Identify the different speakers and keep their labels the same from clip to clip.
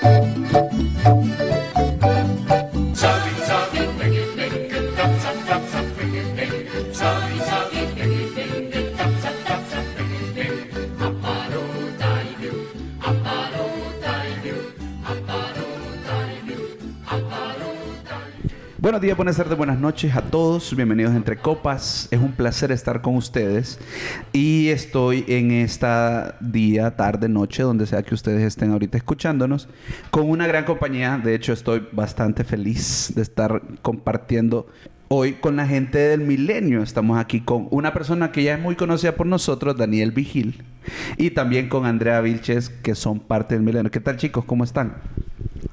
Speaker 1: Thank you. Buenos días, buenas tardes, buenas noches a todos. Bienvenidos a Entre Copas. Es un placer estar con ustedes. Y estoy en esta día, tarde, noche, donde sea que ustedes estén ahorita escuchándonos, con una gran compañía. De hecho, estoy bastante feliz de estar compartiendo hoy con la gente del milenio. Estamos aquí con una persona que ya es muy conocida por nosotros, Daniel Vigil, y también con Andrea Vilches, que son parte del milenio. ¿Qué tal, chicos? ¿Cómo están?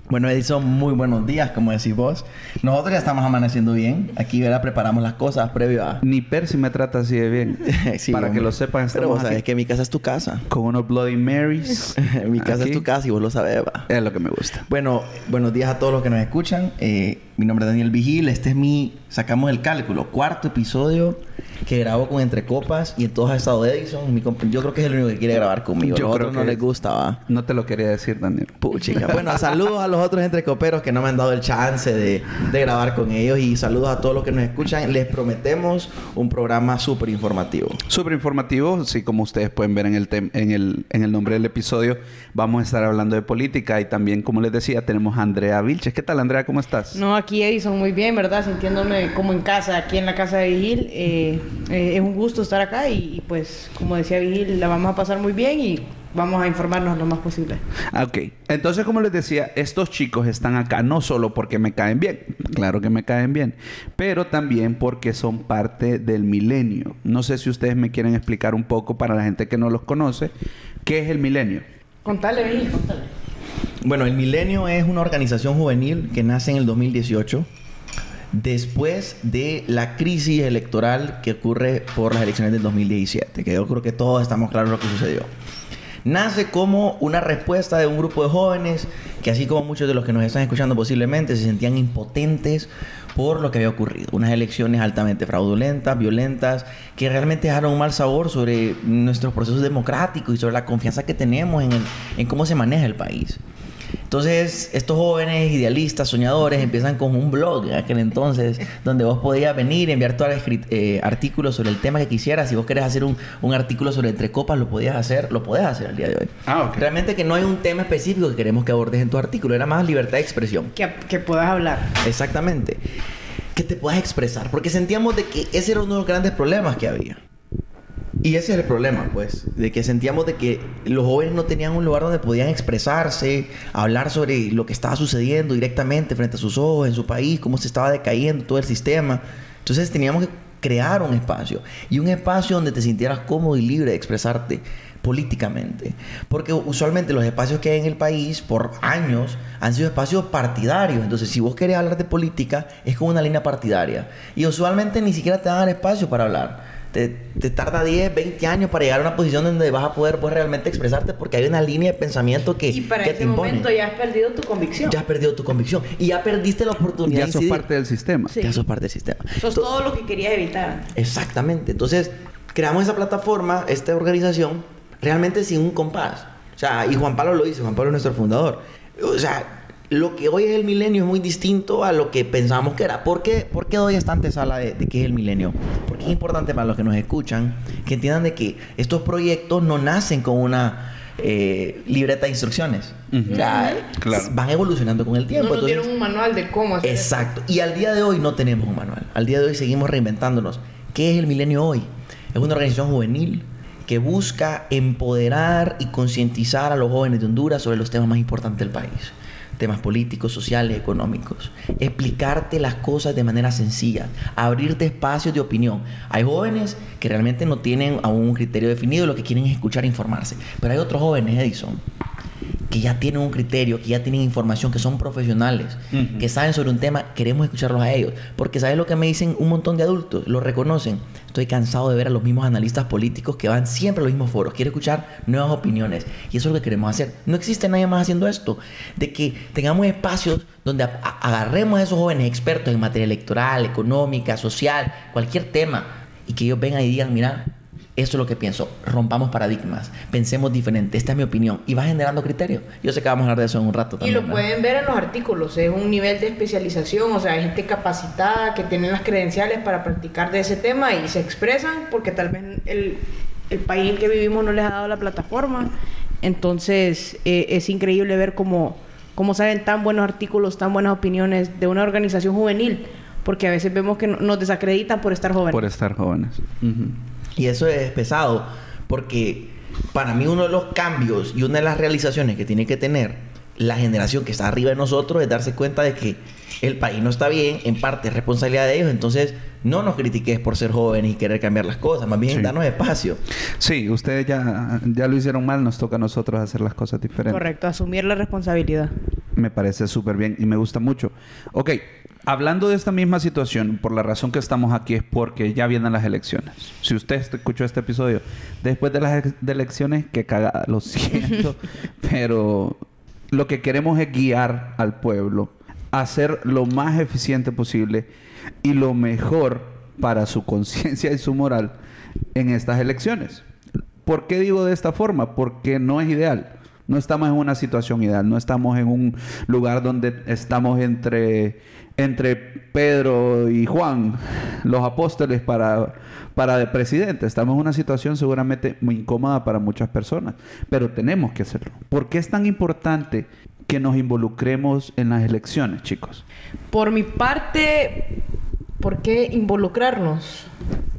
Speaker 2: Bueno, Edison, muy buenos días, como decís vos. Nosotros ya estamos amaneciendo bien. Aquí, ¿verdad? Preparamos las cosas previo a...
Speaker 1: Ni Percy me trata así de bien.
Speaker 2: Sí,
Speaker 1: Para que
Speaker 2: hombre.
Speaker 1: lo sepan,
Speaker 2: Pero vos
Speaker 1: estamos
Speaker 2: sabes
Speaker 1: aquí
Speaker 2: que mi casa es tu casa.
Speaker 1: con unos Bloody Marys.
Speaker 2: mi casa
Speaker 1: Aquí.
Speaker 2: es tu casa y vos lo sabes, va.
Speaker 1: Es lo que me gusta.
Speaker 2: Bueno, buenos días a todos los que nos escuchan. Eh, mi nombre es Daniel Vigil. Este es mi... Sacamos el cálculo. Cuarto episodio que grabo con Entre Copas. Y en todos ha estado Edison. Mi Yo creo que es el único que quiere grabar conmigo.
Speaker 1: Yo
Speaker 2: Los
Speaker 1: creo
Speaker 2: otros no
Speaker 1: que-
Speaker 2: les gusta, va.
Speaker 1: No te lo quería decir, Daniel.
Speaker 2: Puchica. Bueno, saludos a los otros entrecoperos que no me han dado el chance de, de grabar con ellos y saludos a todos los que nos escuchan. Les prometemos un programa súper informativo.
Speaker 1: Súper informativo, sí, como ustedes pueden ver en el, tem- en, el, en el nombre del episodio, vamos a estar hablando de política y también, como les decía, tenemos a Andrea Vilches. ¿Qué tal, Andrea? ¿Cómo estás?
Speaker 3: No, aquí Edison, muy bien, ¿verdad? Sintiéndome como en casa, aquí en la casa de Vigil. Eh, eh, es un gusto estar acá y, y, pues, como decía Vigil, la vamos a pasar muy bien y vamos a informarnos lo más posible.
Speaker 1: Ah, Ok, entonces como les decía, estos chicos están acá no solo porque me caen bien, claro que me caen bien, pero también porque son parte del milenio. No sé si ustedes me quieren explicar un poco para la gente que no los conoce, ¿qué es el milenio?
Speaker 3: Contale, Vigil, contale.
Speaker 2: Bueno, el Milenio es una organización juvenil que nace en el 2018 después de la crisis electoral que ocurre por las elecciones del 2017, que yo creo que todos estamos claros lo que sucedió. Nace como una respuesta de un grupo de jóvenes que así como muchos de los que nos están escuchando posiblemente se sentían impotentes por lo que había ocurrido. Unas elecciones altamente fraudulentas, violentas, que realmente dejaron un mal sabor sobre nuestros procesos democráticos y sobre la confianza que tenemos en, en cómo se maneja el país. Entonces, estos jóvenes idealistas, soñadores, empiezan con un blog en aquel entonces, donde vos podías venir, enviar todos los escrit- eh, artículos sobre el tema que quisieras. Si vos querés hacer un, un artículo sobre entre copas, lo podías hacer, lo podés hacer al día de hoy.
Speaker 1: Ah, ok.
Speaker 2: Realmente que no hay un tema específico que queremos que abordes en tu artículo, era más libertad de expresión.
Speaker 3: Que, que puedas hablar.
Speaker 2: Exactamente. Que te puedas expresar, porque sentíamos de que ese era uno de los grandes problemas que había. Y ese es el problema, pues, de que sentíamos de que los jóvenes no tenían un lugar donde podían expresarse, hablar sobre lo que estaba sucediendo directamente frente a sus ojos, en su país, cómo se estaba decayendo todo el sistema. Entonces teníamos que crear un espacio y un espacio donde te sintieras cómodo y libre de expresarte políticamente. Porque usualmente los espacios que hay en el país por años han sido espacios partidarios. Entonces, si vos querés hablar de política, es con una línea partidaria. Y usualmente ni siquiera te dan espacio para hablar. Te, te tarda 10, 20 años para llegar a una posición donde vas a poder pues, realmente expresarte porque hay una línea de pensamiento que,
Speaker 3: Y para
Speaker 2: que
Speaker 3: ese
Speaker 2: te impone.
Speaker 3: momento ya has perdido tu convicción.
Speaker 2: Ya has perdido tu convicción y ya perdiste la oportunidad
Speaker 1: Ya sos parte del sistema.
Speaker 3: Sí.
Speaker 2: Ya sos parte del sistema.
Speaker 3: Sos
Speaker 2: To-
Speaker 3: todo lo que querías evitar.
Speaker 2: Exactamente. Entonces, creamos esa plataforma, esta organización, realmente sin un compás. O sea, y Juan Pablo lo dice, Juan Pablo es nuestro fundador. O sea, lo que hoy es el milenio es muy distinto a lo que pensábamos que era. ¿Por qué, ¿Por qué doy esta antesala de, de qué es el milenio? Porque es importante para los que nos escuchan que entiendan de que estos proyectos no nacen con una eh, libreta de instrucciones. O sea,
Speaker 1: Claro.
Speaker 2: van evolucionando con el
Speaker 3: No
Speaker 2: tiempo.
Speaker 3: nos
Speaker 2: Entonces-
Speaker 3: dieron un manual de cómo hacer eso.
Speaker 2: Exacto. Y al día de hoy no tenemos un manual. Al día de hoy seguimos reinventándonos. ¿Qué es el Milenio hoy? Es una organización juvenil que busca empoderar y concientizar a los jóvenes de Honduras sobre los temas más importantes del país. Temas políticos, sociales, económicos. Explicarte las cosas de manera sencilla. Abrirte espacios de opinión. Hay jóvenes que realmente no tienen aún un criterio definido, lo que quieren es escuchar e informarse. Pero hay otros jóvenes, Edison, que ya tienen un criterio, que ya tienen información, que son profesionales, que saben sobre un tema, queremos escucharlos a ellos. Porque ¿sabes lo que me dicen un montón de adultos? Lo reconocen. Estoy cansado de ver a los mismos analistas políticos que van siempre a los mismos foros. Quiero escuchar nuevas opiniones. Y eso es lo que queremos hacer. No existe nadie más haciendo esto. De que tengamos espacios donde agarremos a esos jóvenes expertos en materia electoral, económica, social, cualquier tema. Y que ellos vengan y digan, mira, Eso es lo que pienso. Rompamos paradigmas. Pensemos diferente. Esta es mi opinión. Y va generando criterio. Yo sé que vamos a hablar de eso en un rato
Speaker 3: Y
Speaker 2: también.
Speaker 3: lo
Speaker 2: ¿verdad?
Speaker 3: pueden ver en los artículos, es un nivel de especialización, o sea, hay gente capacitada que tiene las credenciales para practicar de ese tema y se expresan porque tal vez el, el país en el que vivimos no les ha dado la plataforma. Entonces, eh, es increíble ver cómo, cómo salen tan buenos artículos, tan buenas opiniones de una organización juvenil, porque a veces vemos que no- nos desacreditan por estar jóvenes.
Speaker 1: Por estar jóvenes. Ujú.
Speaker 2: Y eso es pesado porque para mí uno de los cambios y una de las realizaciones que tiene que tener la generación que está arriba de nosotros es darse cuenta de que el país no está bien, en parte es responsabilidad de ellos, entonces no nos critiques por ser jóvenes y querer cambiar las cosas, más bien
Speaker 1: Sí.
Speaker 2: danos espacio.
Speaker 1: Sí, ustedes ya, ya lo hicieron mal, nos toca a nosotros hacer las cosas diferentes.
Speaker 3: Correcto, asumir la responsabilidad.
Speaker 1: Me parece súper bien y me gusta mucho. Ok, hablando de esta misma situación, por la razón que estamos aquí es porque ya vienen las elecciones. Si usted escuchó este episodio después de las elecciones, que cagada, lo siento, pero lo que queremos es guiar al pueblo a ser lo más eficiente posible y lo mejor para su conciencia y su moral en estas elecciones. ¿Por qué digo de esta forma? Porque no es ideal. No estamos en una situación ideal. No estamos en un lugar donde estamos entre, entre Pedro y Juan, los apóstoles, para, para de presidente. Estamos en una situación seguramente muy incómoda para muchas personas. Pero tenemos que hacerlo. ¿Por qué es tan importante que nos involucremos en las elecciones, chicos?
Speaker 3: Por mi parte, ¿por qué involucrarnos?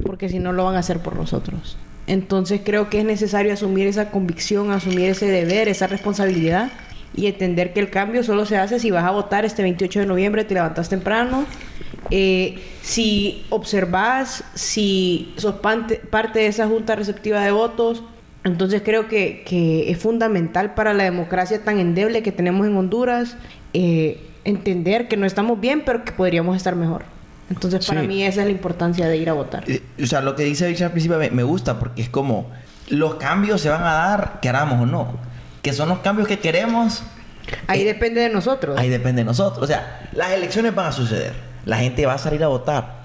Speaker 3: Porque si no lo van a hacer por nosotros. Entonces creo que es necesario asumir esa convicción, asumir ese deber, esa responsabilidad y entender que el cambio solo se hace si vas a votar este 28 de noviembre, te levantas temprano, eh, si observas, si sos parte, parte de esa junta receptiva de votos. Entonces creo que, que es fundamental para la democracia tan endeble que tenemos en Honduras eh, entender que no estamos bien, pero que podríamos estar mejor. Entonces para
Speaker 2: Sí.
Speaker 3: mí esa es la importancia de ir a votar.
Speaker 2: Eh, O sea, lo que dice Richard al principio me, me gusta porque es como los cambios se van a dar, queramos o no. Que son los cambios que queremos,
Speaker 3: Ahí
Speaker 2: eh,
Speaker 3: depende de nosotros.
Speaker 2: ahí depende de nosotros. O sea, las elecciones van a suceder. La gente va a salir a votar.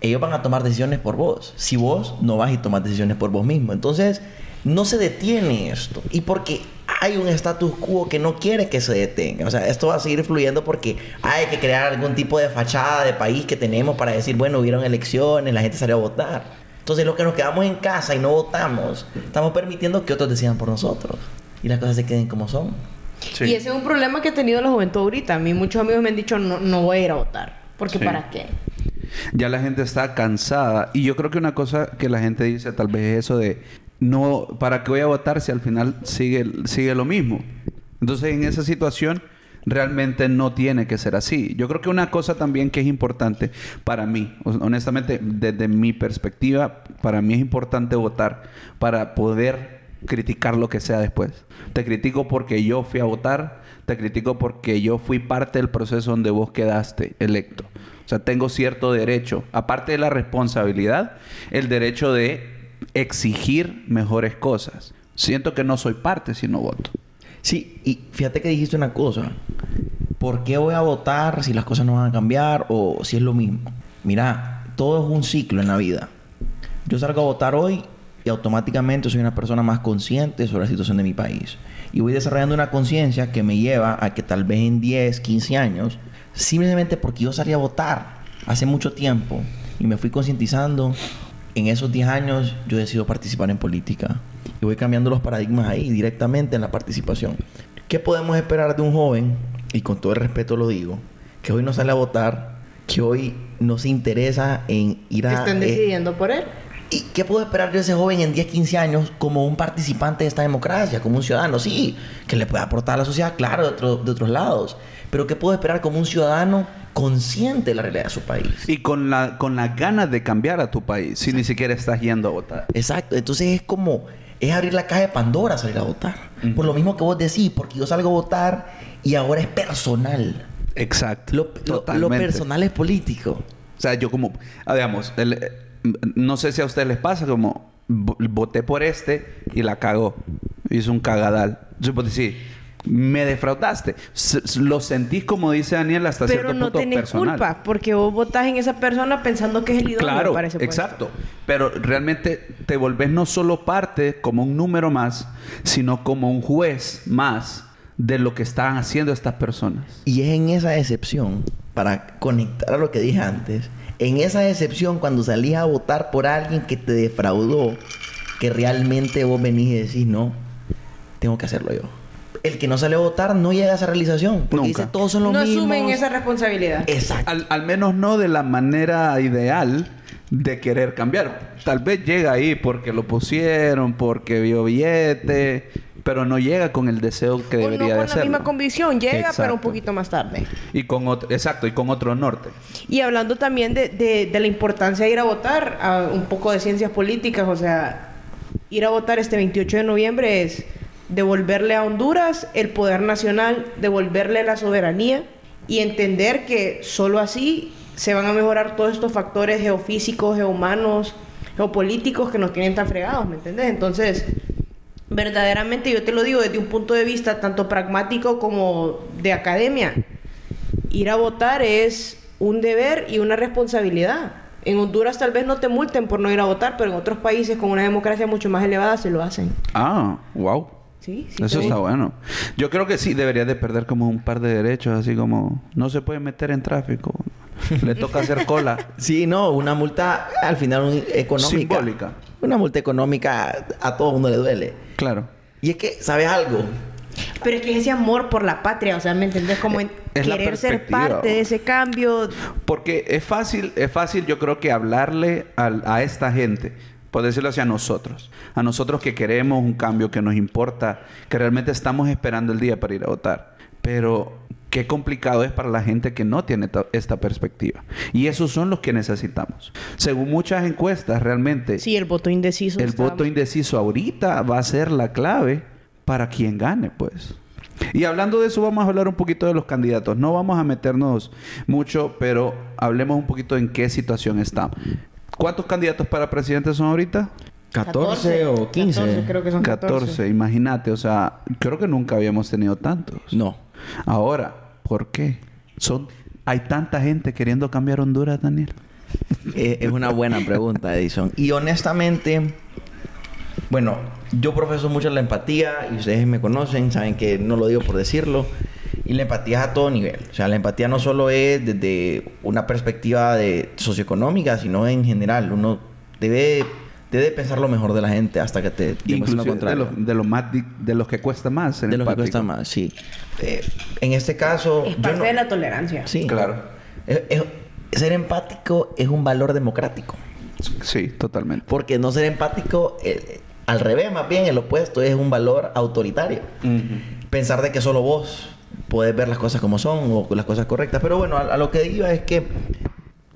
Speaker 2: Ellos van a tomar decisiones por vos. Si vos no vas y tomas decisiones por vos mismo. Entonces, no se detiene esto. Y porque hay un status quo que no quiere que se detenga. O sea, esto va a seguir fluyendo porque hay que crear algún tipo de fachada de país que tenemos para decir, bueno, hubieron elecciones, la gente salió a votar. Entonces, los que nos quedamos en casa y no votamos, estamos permitiendo que otros decidan por nosotros. Y las cosas se queden como son.
Speaker 3: Y ese es un problema que ha tenido la juventud ahorita. A mí muchos amigos me han dicho, no, no voy a ir a votar. Porque
Speaker 1: Sí.
Speaker 3: ¿para qué?
Speaker 1: Ya la gente está cansada. Y yo creo que una cosa que la gente dice tal vez es eso de no, ¿para qué voy a votar si al final sigue, sigue lo mismo? Entonces en esa situación realmente no tiene que ser así. Yo creo que una cosa también que es importante para mí, honestamente, desde mi perspectiva, para mí es importante votar para poder criticar lo que sea después. Te critico porque yo fui a votar, te critico porque yo fui parte del proceso donde vos quedaste electo. O sea, tengo cierto derecho, aparte de la responsabilidad, el derecho de exigir mejores cosas. Siento que no soy parte si no voto.
Speaker 2: Sí, y fíjate que dijiste una cosa. ¿Por qué voy a votar si las cosas no van a cambiar o si es lo mismo? Mira, todo es un ciclo en la vida. Yo salgo a votar hoy y automáticamente soy una persona más consciente sobre la situación de mi país. Y voy desarrollando una conciencia que me lleva a que tal vez en 10, 15 años, simplemente porque yo salí a votar hace mucho tiempo y me fui concientizando, en esos 10 años yo decido participar en política. Y voy cambiando los paradigmas ahí, directamente en la participación. ¿Qué podemos esperar de un joven, y con todo el respeto lo digo, que hoy no sale a votar, que hoy no se interesa en ir a...
Speaker 3: Están
Speaker 2: eh,
Speaker 3: decidiendo por él.
Speaker 2: ¿Y qué puedo esperar de ese joven en 10, 15 años como un participante de esta democracia, como un ciudadano? Sí, que le pueda aportar a la sociedad, claro, de, otro- de otros lados. Pero ¿qué puedo esperar como un ciudadano consciente de la realidad de su país?
Speaker 1: Y con la con las ganas de cambiar a tu país, si ni siquiera estás yendo a votar.
Speaker 2: Exacto. Entonces es como... Es abrir la caja de Pandora salir a votar. Por lo mismo que vos decís, porque yo salgo a votar y ahora es personal.
Speaker 1: Exacto.
Speaker 2: Lo, lo- personal es político.
Speaker 1: O sea, yo como, ah, digamos, el- no sé si a ustedes les pasa, como vo- voté por este y la cagó. Hizo un cagadal. Yo puedo decir, me defraudaste. S- lo sentís, como dice Daniel, hasta
Speaker 3: Pero
Speaker 1: cierto
Speaker 3: no
Speaker 1: punto
Speaker 3: tenés
Speaker 1: personal.
Speaker 3: culpa, porque vos votás en esa persona pensando que es el idóneo
Speaker 1: Claro,
Speaker 3: para ese puesto.
Speaker 1: exacto. Pero realmente te volvés no solo parte como un número más, sino como un juez más de lo que están haciendo estas personas.
Speaker 2: Y es en esa excepción, para conectar a lo que dije antes, en esa excepción cuando salís a votar por alguien que te defraudó, que realmente vos venís y decís, no, tengo que hacerlo yo. El que no sale a votar no llega a esa realización, porque
Speaker 1: Nunca.
Speaker 2: dice todos son los
Speaker 3: No
Speaker 2: mismos.
Speaker 3: asumen esa responsabilidad.
Speaker 2: Exacto.
Speaker 1: Al, al menos no de la manera ideal de querer cambiar. Tal vez llega ahí porque lo pusieron, porque vio billete, pero no llega con el deseo que
Speaker 3: O no
Speaker 1: debería
Speaker 3: con
Speaker 1: de
Speaker 3: la misma convicción, llega, pero
Speaker 1: Exacto.
Speaker 3: un poquito más tarde.
Speaker 1: Y con otro, exacto, y con otro norte.
Speaker 3: Y hablando también de, de- de la importancia de ir a votar, a un poco de ciencias políticas, o sea, ir a votar este 28 de noviembre es devolverle a Honduras el poder nacional, devolverle la soberanía y entender que solo así se van a mejorar todos estos factores geofísicos, geohumanos, geopolíticos que nos tienen tan fregados, ¿me entiendes? Entonces, verdaderamente yo te lo digo desde un punto de vista tanto pragmático como de academia. Ir a votar es un deber y una responsabilidad. En Honduras tal vez no te multen por no ir a votar, pero en otros países con una democracia mucho más elevada se lo hacen.
Speaker 1: Ah, wow.
Speaker 3: Sí, sí.
Speaker 1: Eso está bueno. Yo creo que sí debería de perder como un par de derechos, así como no se puede meter en tráfico. Le toca hacer cola.
Speaker 2: Sí, no, una multa al final un- económica.
Speaker 1: Simbólica.
Speaker 2: Una multa económica a todo mundo le duele.
Speaker 1: Claro.
Speaker 2: Y es que, ¿sabes algo?
Speaker 3: Pero es que es ese amor por la patria, o sea, ¿me entendés? Como en
Speaker 1: Es la
Speaker 3: querer ser parte de ese cambio.
Speaker 1: Porque es fácil, es fácil yo creo que hablarle al- a esta gente, por decirlo así, a nosotros. A nosotros que queremos un cambio, que nos importa, que realmente estamos esperando el día para ir a votar. Pero qué complicado es para la gente que no tiene ta- esta perspectiva. Y esos son los que necesitamos. Según muchas encuestas, realmente
Speaker 3: Sí, el voto indeciso.
Speaker 1: el voto indeciso ahorita va a ser la clave para quien gane, pues. Y hablando de eso, vamos a hablar un poquito de los candidatos. No vamos a meternos mucho, pero hablemos un poquito en qué situación estamos. ¿Cuántos candidatos para presidente son ahorita?
Speaker 2: 14 o 15.
Speaker 3: 14, creo que son 14.
Speaker 1: 14, imagínate, o sea, creo que nunca habíamos tenido tantos.
Speaker 2: No.
Speaker 1: Ahora, ¿por qué? Son, hay tanta gente queriendo cambiar Honduras, Daniel.
Speaker 2: Eh, es una buena pregunta, Edison. Y honestamente, bueno, yo profeso mucho la empatía y ustedes me conocen, saben que no lo digo por decirlo. Y la empatía es a todo nivel. O sea, la empatía no solo es desde una perspectiva de socioeconómica, sino en general. Uno debe, debe pensar lo mejor de la gente hasta que te
Speaker 1: Inclusive de
Speaker 2: contrario.
Speaker 1: los, de los más di- de los que cuesta más. ser
Speaker 2: de lo que cuesta más, sí. Eh, en este caso...
Speaker 3: Es
Speaker 2: yo
Speaker 3: parte
Speaker 2: no-
Speaker 3: de la tolerancia.
Speaker 2: Sí.
Speaker 1: Claro.
Speaker 2: Es- es- ser empático es un valor democrático.
Speaker 1: Sí, totalmente.
Speaker 2: Porque no ser empático, eh, al revés, más bien el opuesto, es un valor autoritario. Pensar de que solo vos podés ver las cosas como son o las cosas correctas. Pero bueno, a, a lo que digo es que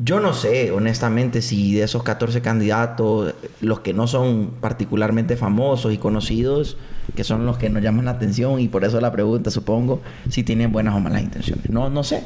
Speaker 2: yo no sé, honestamente, si de esos 14 candidatos, los que no son particularmente famosos y conocidos, que son los que nos llaman la atención y por eso la pregunta, supongo, si tienen buenas o malas intenciones. No, no sé.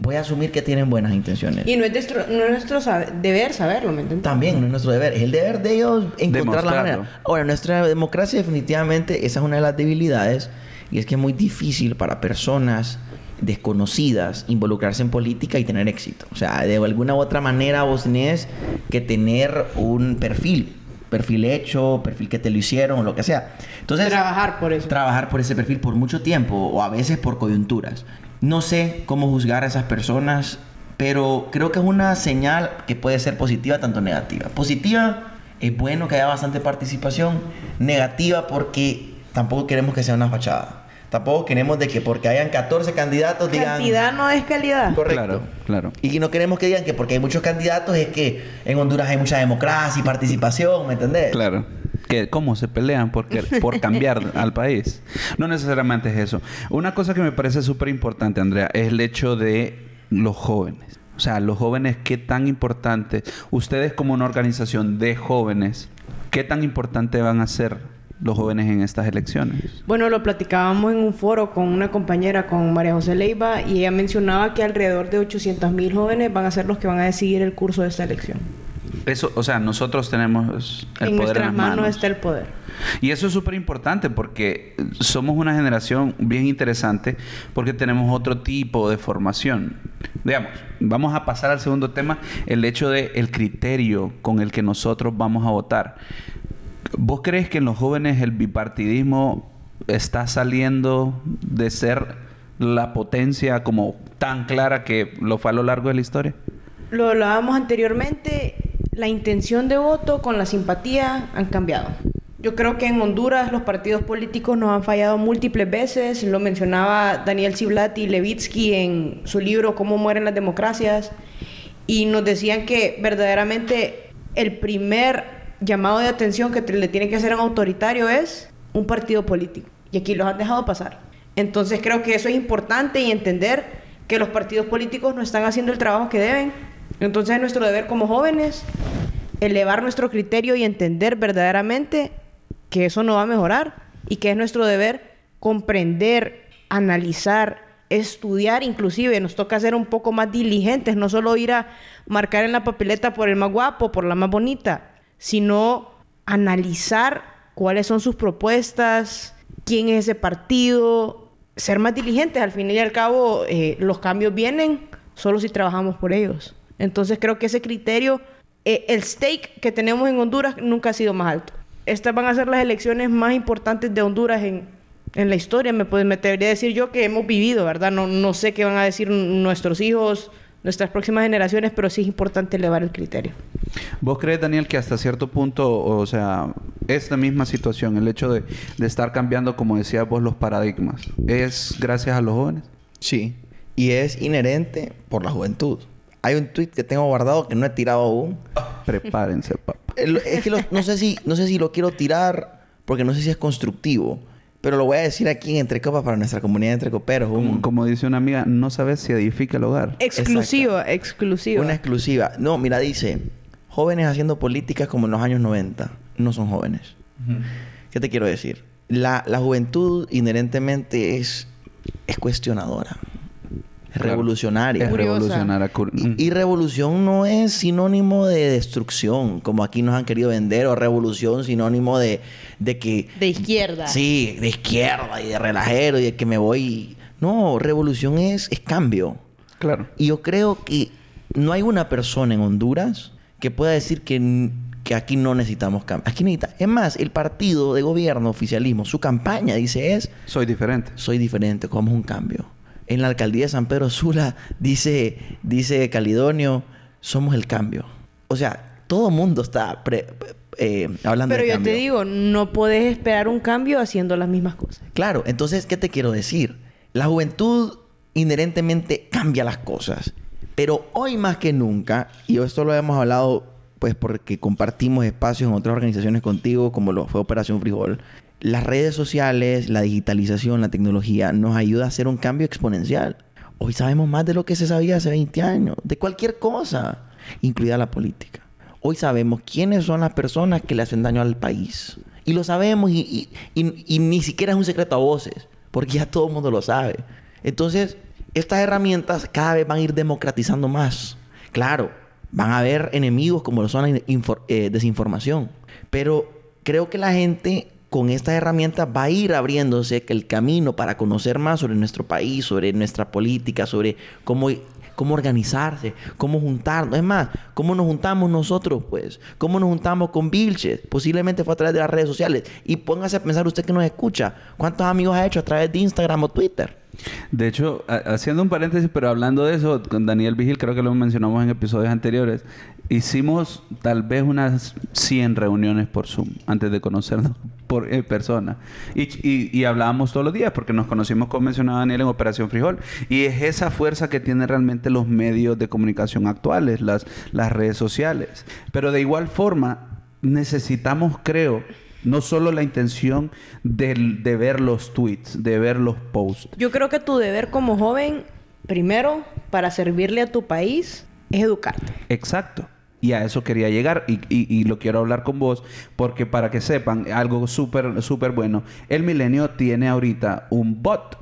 Speaker 2: Voy a asumir que tienen buenas intenciones.
Speaker 3: Y no es, nuestro, no es nuestro deber saberlo, ¿me entiendes?
Speaker 2: También no es nuestro deber. Es el deber de ellos encontrar la manera. Ahora, nuestra democracia definitivamente, esa es una de las debilidades. Y es que es muy difícil para personas desconocidas involucrarse en política y tener éxito. O sea, de alguna u otra manera vos tenés que tener un perfil. Perfil hecho, perfil que te lo hicieron o lo que sea. Entonces,
Speaker 3: Trabajar por eso.
Speaker 2: trabajar por ese perfil por mucho tiempo o a veces por coyunturas. No sé cómo juzgar a esas personas, pero creo que es una señal que puede ser positiva tanto negativa. Positiva, es bueno que haya bastante participación. Negativa porque tampoco queremos que sea una fachada. Tampoco queremos de que porque hayan 14 candidatos digan...
Speaker 3: Cantidad no es calidad.
Speaker 2: Correcto.
Speaker 1: Claro, claro.
Speaker 2: Y no queremos que digan que porque hay muchos candidatos es que en Honduras hay mucha democracia y participación, ¿me entendés?
Speaker 1: Claro. Que cómo se pelean por, quer- por cambiar al país. No necesariamente es eso. Una cosa que me parece súper importante, Andrea, es el hecho de los jóvenes. O sea, los jóvenes, qué tan importante, ustedes como una organización de jóvenes, qué tan importante van a ser los jóvenes en estas elecciones.
Speaker 3: Bueno, lo platicábamos en un foro con una compañera, con María José Leiva, y ella mencionaba que alrededor de 800 mil jóvenes van a ser los que van a decidir el curso de esta elección.
Speaker 1: Eso, o sea, nosotros tenemos el
Speaker 3: en
Speaker 1: poder en
Speaker 3: nuestras
Speaker 1: las
Speaker 3: manos.
Speaker 1: manos.
Speaker 3: está el poder.
Speaker 1: Y eso es súper importante porque somos una generación bien interesante porque tenemos otro tipo de formación. Digamos, vamos a pasar al segundo tema, el hecho de el criterio con el que nosotros vamos a votar. ¿Vos crees que en los jóvenes el bipartidismo está saliendo de ser la potencia como tan clara que lo fue a lo largo de la historia?
Speaker 3: Lo hablábamos anteriormente, la intención de voto con la simpatía han cambiado. Yo creo que en Honduras los partidos políticos nos han fallado múltiples veces. Lo mencionaba Daniel Ciblati Levitsky en su libro Cómo mueren las democracias. Y nos decían que verdaderamente el primer llamado de atención que te- le tiene que hacer a un autoritario es un partido político. Y aquí los han dejado pasar. Entonces creo que eso es importante y entender que los partidos políticos no están haciendo el trabajo que deben. Entonces es nuestro deber como jóvenes elevar nuestro criterio y entender verdaderamente que eso no va a mejorar y que es nuestro deber comprender, analizar, estudiar, inclusive nos toca ser un poco más diligentes, no solo ir a marcar en la papeleta por el más guapo, por la más bonita, sino analizar cuáles son sus propuestas, quién es ese partido, ser más diligentes. Al fin y al cabo, eh, los cambios vienen solo si trabajamos por ellos. Entonces creo que ese criterio, eh, el stake que tenemos en Honduras nunca ha sido más alto. Estas van a ser las elecciones más importantes de Honduras en, en la historia. Me, pues, me atrevería a decir yo que hemos vivido, ¿verdad? No, no sé qué van a decir nuestros hijos, nuestras próximas generaciones, pero sí es importante elevar el criterio.
Speaker 1: ¿Vos crees, Daniel, que hasta cierto punto, o sea, esta misma situación, el hecho de, de estar cambiando, como decías vos, los paradigmas, es gracias a los jóvenes?
Speaker 2: Sí. Y es inherente por la juventud. Hay un tweet que tengo guardado que no he tirado aún.
Speaker 1: Prepárense, papá.
Speaker 2: Es que lo- no, sé si, no sé si lo quiero tirar porque no sé si es constructivo. Pero lo voy a decir aquí en Entre Copas para nuestra comunidad de Entre Coperos. Un-
Speaker 1: Como, como dice una amiga, no sabes si edifica el hogar.
Speaker 3: Exclusiva, exclusiva.
Speaker 2: Una exclusiva. No, mira, dice... Jóvenes haciendo políticas como en los años 90. No son jóvenes. ¿Qué te quiero decir? La, la juventud inherentemente es, es cuestionadora.
Speaker 1: Claro.
Speaker 2: revolucionaria.
Speaker 1: Es
Speaker 3: Curiosa.
Speaker 1: revolucionar a cur-.
Speaker 2: Y, y revolución no es sinónimo de destrucción, como aquí nos han querido vender, o revolución sinónimo de, de que...
Speaker 3: De izquierda.
Speaker 2: Sí, de izquierda y de relajero y de que me voy... No, revolución es, es cambio.
Speaker 1: Claro.
Speaker 2: Y yo creo que no hay una persona en Honduras que pueda decir que, que aquí no necesitamos cambio. Aquí necesita... Es más, el partido de gobierno, oficialismo, su campaña dice es
Speaker 1: Soy diferente.
Speaker 2: soy diferente, como un cambio. En la alcaldía de San Pedro Sula dice, dice Calidonio, somos el cambio. O sea, todo mundo está pre- eh, hablando
Speaker 3: Pero
Speaker 2: de
Speaker 3: yo
Speaker 2: cambio.
Speaker 3: te digo, no puedes esperar un cambio haciendo las mismas cosas.
Speaker 2: Claro, entonces, ¿qué te quiero decir? La juventud inherentemente cambia las cosas. Pero hoy más que nunca, y esto lo hemos hablado pues porque compartimos espacios en otras organizaciones contigo, como lo fue Operación Frijol, las redes sociales, la digitalización, la tecnología nos ayuda a hacer un cambio exponencial. Hoy sabemos más de lo que se sabía hace 20 años, de cualquier cosa, incluida la política. Hoy sabemos quiénes son las personas que le hacen daño al país. Y lo sabemos y, ni siquiera es un secreto a voces, porque ya todo el mundo lo sabe. Entonces, estas herramientas cada vez van a ir democratizando más. Claro, van a haber enemigos como lo son la eh, desinformación. Pero creo que la gente con estas herramientas va a ir abriéndose el camino para conocer más sobre nuestro país, sobre nuestra política, sobre cómo, cómo organizarse, cómo juntarnos. Es más, cómo nos juntamos nosotros, pues. Cómo nos juntamos con Vilches. Posiblemente fue a través de las redes sociales. Y póngase a pensar usted que nos escucha. ¿Cuántos amigos ha hecho a través de Instagram o Twitter?
Speaker 1: De hecho, ha- haciendo un paréntesis, pero hablando de eso, con Daniel Vigil, creo que lo mencionamos en episodios anteriores, hicimos tal vez unas 100 reuniones por Zoom antes de conocernos por persona. Y, y- hablábamos todos los días porque nos conocimos, como mencionaba Daniel, en Operación Frijol. Y es esa fuerza que tienen realmente los medios de comunicación actuales, las redes sociales. Pero de igual forma, necesitamos, creo, no solo la intención del- de ver los tweets, de ver los posts.
Speaker 3: Yo creo que tu deber como joven, primero, para servirle a tu país, es educarte.
Speaker 1: Exacto. Y a eso quería llegar y, y- y lo quiero hablar con vos porque para que sepan algo súper súper bueno, el Milenio tiene ahorita un bot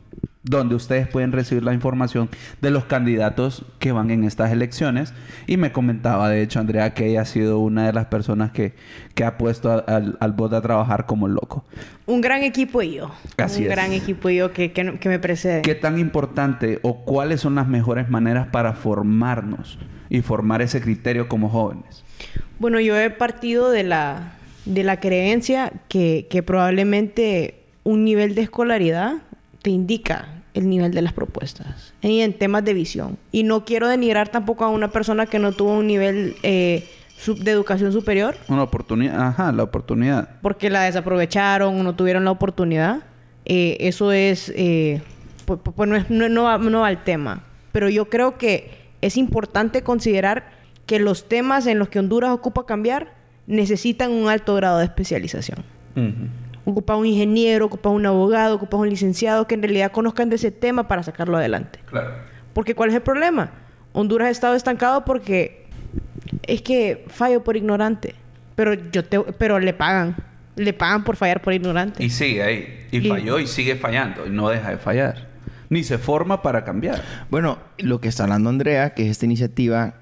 Speaker 1: donde ustedes pueden recibir la información de los candidatos que van en estas elecciones. Y me comentaba, de hecho, Andrea, que ella ha sido una de las personas que, que ha puesto a- al, al bot a trabajar como loco.
Speaker 3: Un gran equipo y yo.
Speaker 1: Así
Speaker 3: un
Speaker 1: es.
Speaker 3: gran equipo y yo que, que, que me precede.
Speaker 1: ¿Qué tan importante o cuáles son las mejores maneras para formarnos y formar ese criterio como jóvenes?
Speaker 3: Bueno, yo he partido de la, de la creencia que, que probablemente un nivel de escolaridad te indica el nivel de las propuestas y en temas de visión. Y no quiero denigrar tampoco a una persona que no tuvo un nivel eh, de educación superior
Speaker 1: Una oportunidad, ajá, la oportunidad.
Speaker 3: porque la desaprovecharon o no tuvieron la oportunidad. Eh, eso es, eh, pues, pues, pues no, es- no- no va, no va al tema. Pero yo creo que es importante considerar que los temas en los que Honduras ocupa cambiar necesitan un alto grado de especialización. Ocupa un ingeniero, ocupa un abogado, ocupa un licenciado que en realidad conozcan de ese tema para sacarlo adelante.
Speaker 1: Claro.
Speaker 3: Porque ¿cuál es el problema? Honduras ha estado estancado porque es que fallo por ignorante. Pero yo te, pero le pagan. Le pagan por fallar por ignorante.
Speaker 1: Y sigue ahí. Y
Speaker 3: Y-
Speaker 1: falló y sigue fallando. Y no deja de fallar. Ni se forma para cambiar.
Speaker 2: Bueno, lo que está hablando Andrea, que es esta iniciativa,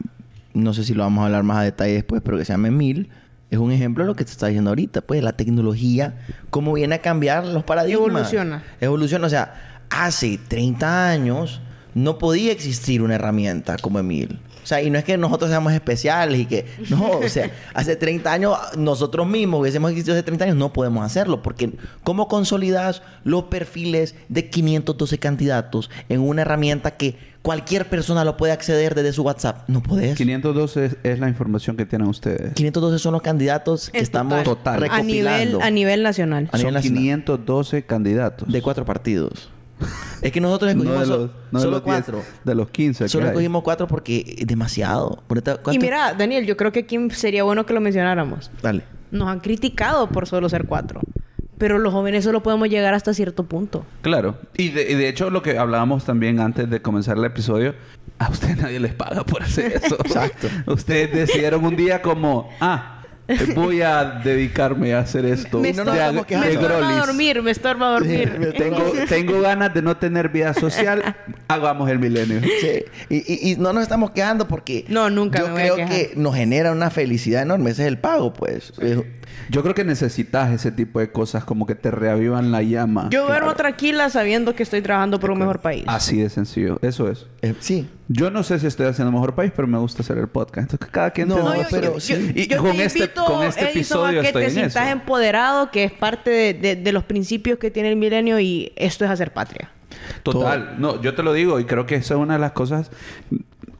Speaker 2: no sé si lo vamos a hablar más a detalle después, pero que se llama Emil, es un ejemplo de lo que te está diciendo ahorita, pues la tecnología, cómo viene a cambiar los paradigmas.
Speaker 3: Evoluciona.
Speaker 2: Evoluciona, o sea, hace 30 años no podía existir una herramienta como Emil. O sea, y no es que nosotros seamos especiales y que... No, o sea, hace 30 años nosotros mismos hubiésemos existido hace 30 años, no podemos hacerlo. Porque ¿cómo consolidas los perfiles de 512 candidatos en una herramienta que cualquier persona lo puede acceder desde su WhatsApp? No podés.
Speaker 1: 512 es, es la información que tienen ustedes.
Speaker 2: 512 son los candidatos que estamos
Speaker 1: total.
Speaker 3: a nivel,
Speaker 2: recopilando
Speaker 3: a nivel nacional.
Speaker 2: A nivel
Speaker 1: Son
Speaker 2: nacional.
Speaker 1: 512 candidatos.
Speaker 2: de cuatro partidos. Es que nosotros
Speaker 1: No
Speaker 2: escogimos
Speaker 1: de
Speaker 2: so-
Speaker 1: los, no de
Speaker 2: solo
Speaker 1: los 10,
Speaker 2: cuatro.
Speaker 1: de los 15. que
Speaker 2: Solo escogimos cuatro porque es demasiado.
Speaker 3: Y mira, Daniel, yo creo que aquí sería bueno que lo mencionáramos.
Speaker 2: Dale.
Speaker 3: Nos han criticado por solo ser cuatro. Pero los jóvenes solo podemos llegar hasta cierto punto.
Speaker 1: Claro. Y de, y de hecho, lo que hablábamos también antes de comenzar el episodio, a ustedes nadie les paga por hacer eso.
Speaker 2: Exacto.
Speaker 1: Ustedes decidieron un día como, ah, voy a dedicarme a hacer esto.
Speaker 3: Me
Speaker 2: no
Speaker 1: de ag-
Speaker 2: estamos
Speaker 3: me
Speaker 1: de
Speaker 3: estorba dormir, me estorba dormir.
Speaker 1: Tengo, tengo ganas de no tener vida social. Hagamos el milenio.
Speaker 2: Sí. Y, y- y no nos estamos quejando porque...
Speaker 3: No, nunca
Speaker 2: Yo
Speaker 3: me voy a
Speaker 2: creo que nos genera una felicidad enorme. Ese es el pago, pues. Es-
Speaker 1: Yo creo que necesitas ese tipo de cosas como que te reavivan la llama.
Speaker 3: Yo duermo
Speaker 1: Claro.
Speaker 3: tranquila sabiendo que estoy trabajando por un mejor país.
Speaker 1: Así de sencillo. Eso es.
Speaker 2: es- sí.
Speaker 1: Yo no sé si estoy haciendo el mejor país, pero me gusta hacer el podcast. Entonces, cada quien
Speaker 2: No, no,
Speaker 1: lo
Speaker 2: yo-
Speaker 1: suyo.
Speaker 2: yo- sí.
Speaker 1: Y
Speaker 3: yo
Speaker 1: con
Speaker 3: te
Speaker 1: este,
Speaker 3: invito,
Speaker 1: con este episodio
Speaker 3: a que
Speaker 1: estoy
Speaker 3: te
Speaker 1: en
Speaker 3: sientas
Speaker 1: eso.
Speaker 3: empoderado, que es parte de, de- de los principios que tiene el milenio y esto es hacer patria.
Speaker 1: Total. No, yo te lo digo y creo que esa es una de las cosas...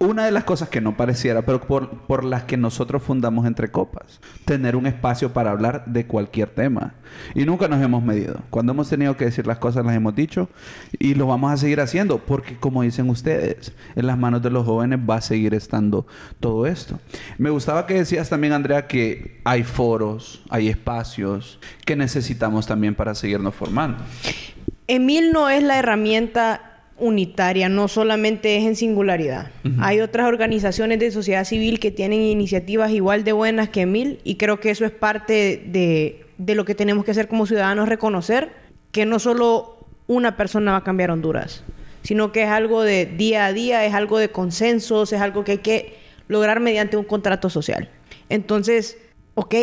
Speaker 1: Una de las cosas que no pareciera, pero por, por las que nosotros fundamos Entre Copas. Tener un espacio para hablar de cualquier tema. Y nunca nos hemos medido. Cuando hemos tenido que decir las cosas, las hemos dicho. Y lo vamos a seguir haciendo. Porque, como dicen ustedes, en las manos de los jóvenes va a seguir estando todo esto. Me gustaba que decías también, Andrea, que hay foros, hay espacios que necesitamos también para seguirnos formando.
Speaker 3: Emil no es la herramienta unitaria, no solamente es en singularidad. Hay otras organizaciones de sociedad civil que tienen iniciativas igual de buenas que Emil y creo que eso es parte de, de lo que tenemos que hacer como ciudadanos, reconocer que no solo una persona va a cambiar Honduras, sino que es algo de día a día, es algo de consensos, es algo que hay que lograr mediante un contrato social. Entonces, ok,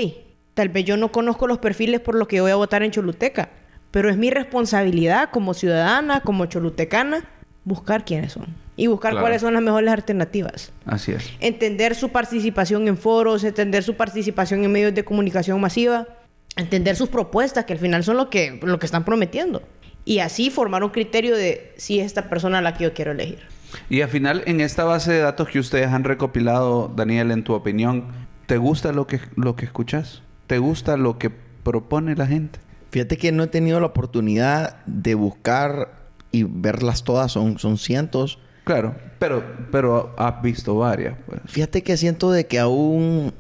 Speaker 3: tal vez yo no conozco los perfiles por los que voy a votar en Choluteca, pero es mi responsabilidad como ciudadana, como cholutecana, buscar quiénes son y buscar
Speaker 1: Claro.
Speaker 3: cuáles son las mejores alternativas.
Speaker 1: Así es.
Speaker 3: Entender su participación en foros, entender su participación en medios de comunicación masiva, entender sus propuestas, que al final son lo que, lo que están prometiendo. Y así formar un criterio de si es esta persona la que yo quiero elegir.
Speaker 1: Y al final, en esta base de datos que ustedes han recopilado, Daniel, en tu opinión, ¿te gusta lo que, lo que escuchas? ¿Te gusta lo que propone la gente?
Speaker 2: Fíjate que no he tenido la oportunidad de buscar y verlas todas. Son, son cientos.
Speaker 1: Claro, pero, pero has visto varias, pues.
Speaker 2: Fíjate que siento de que aún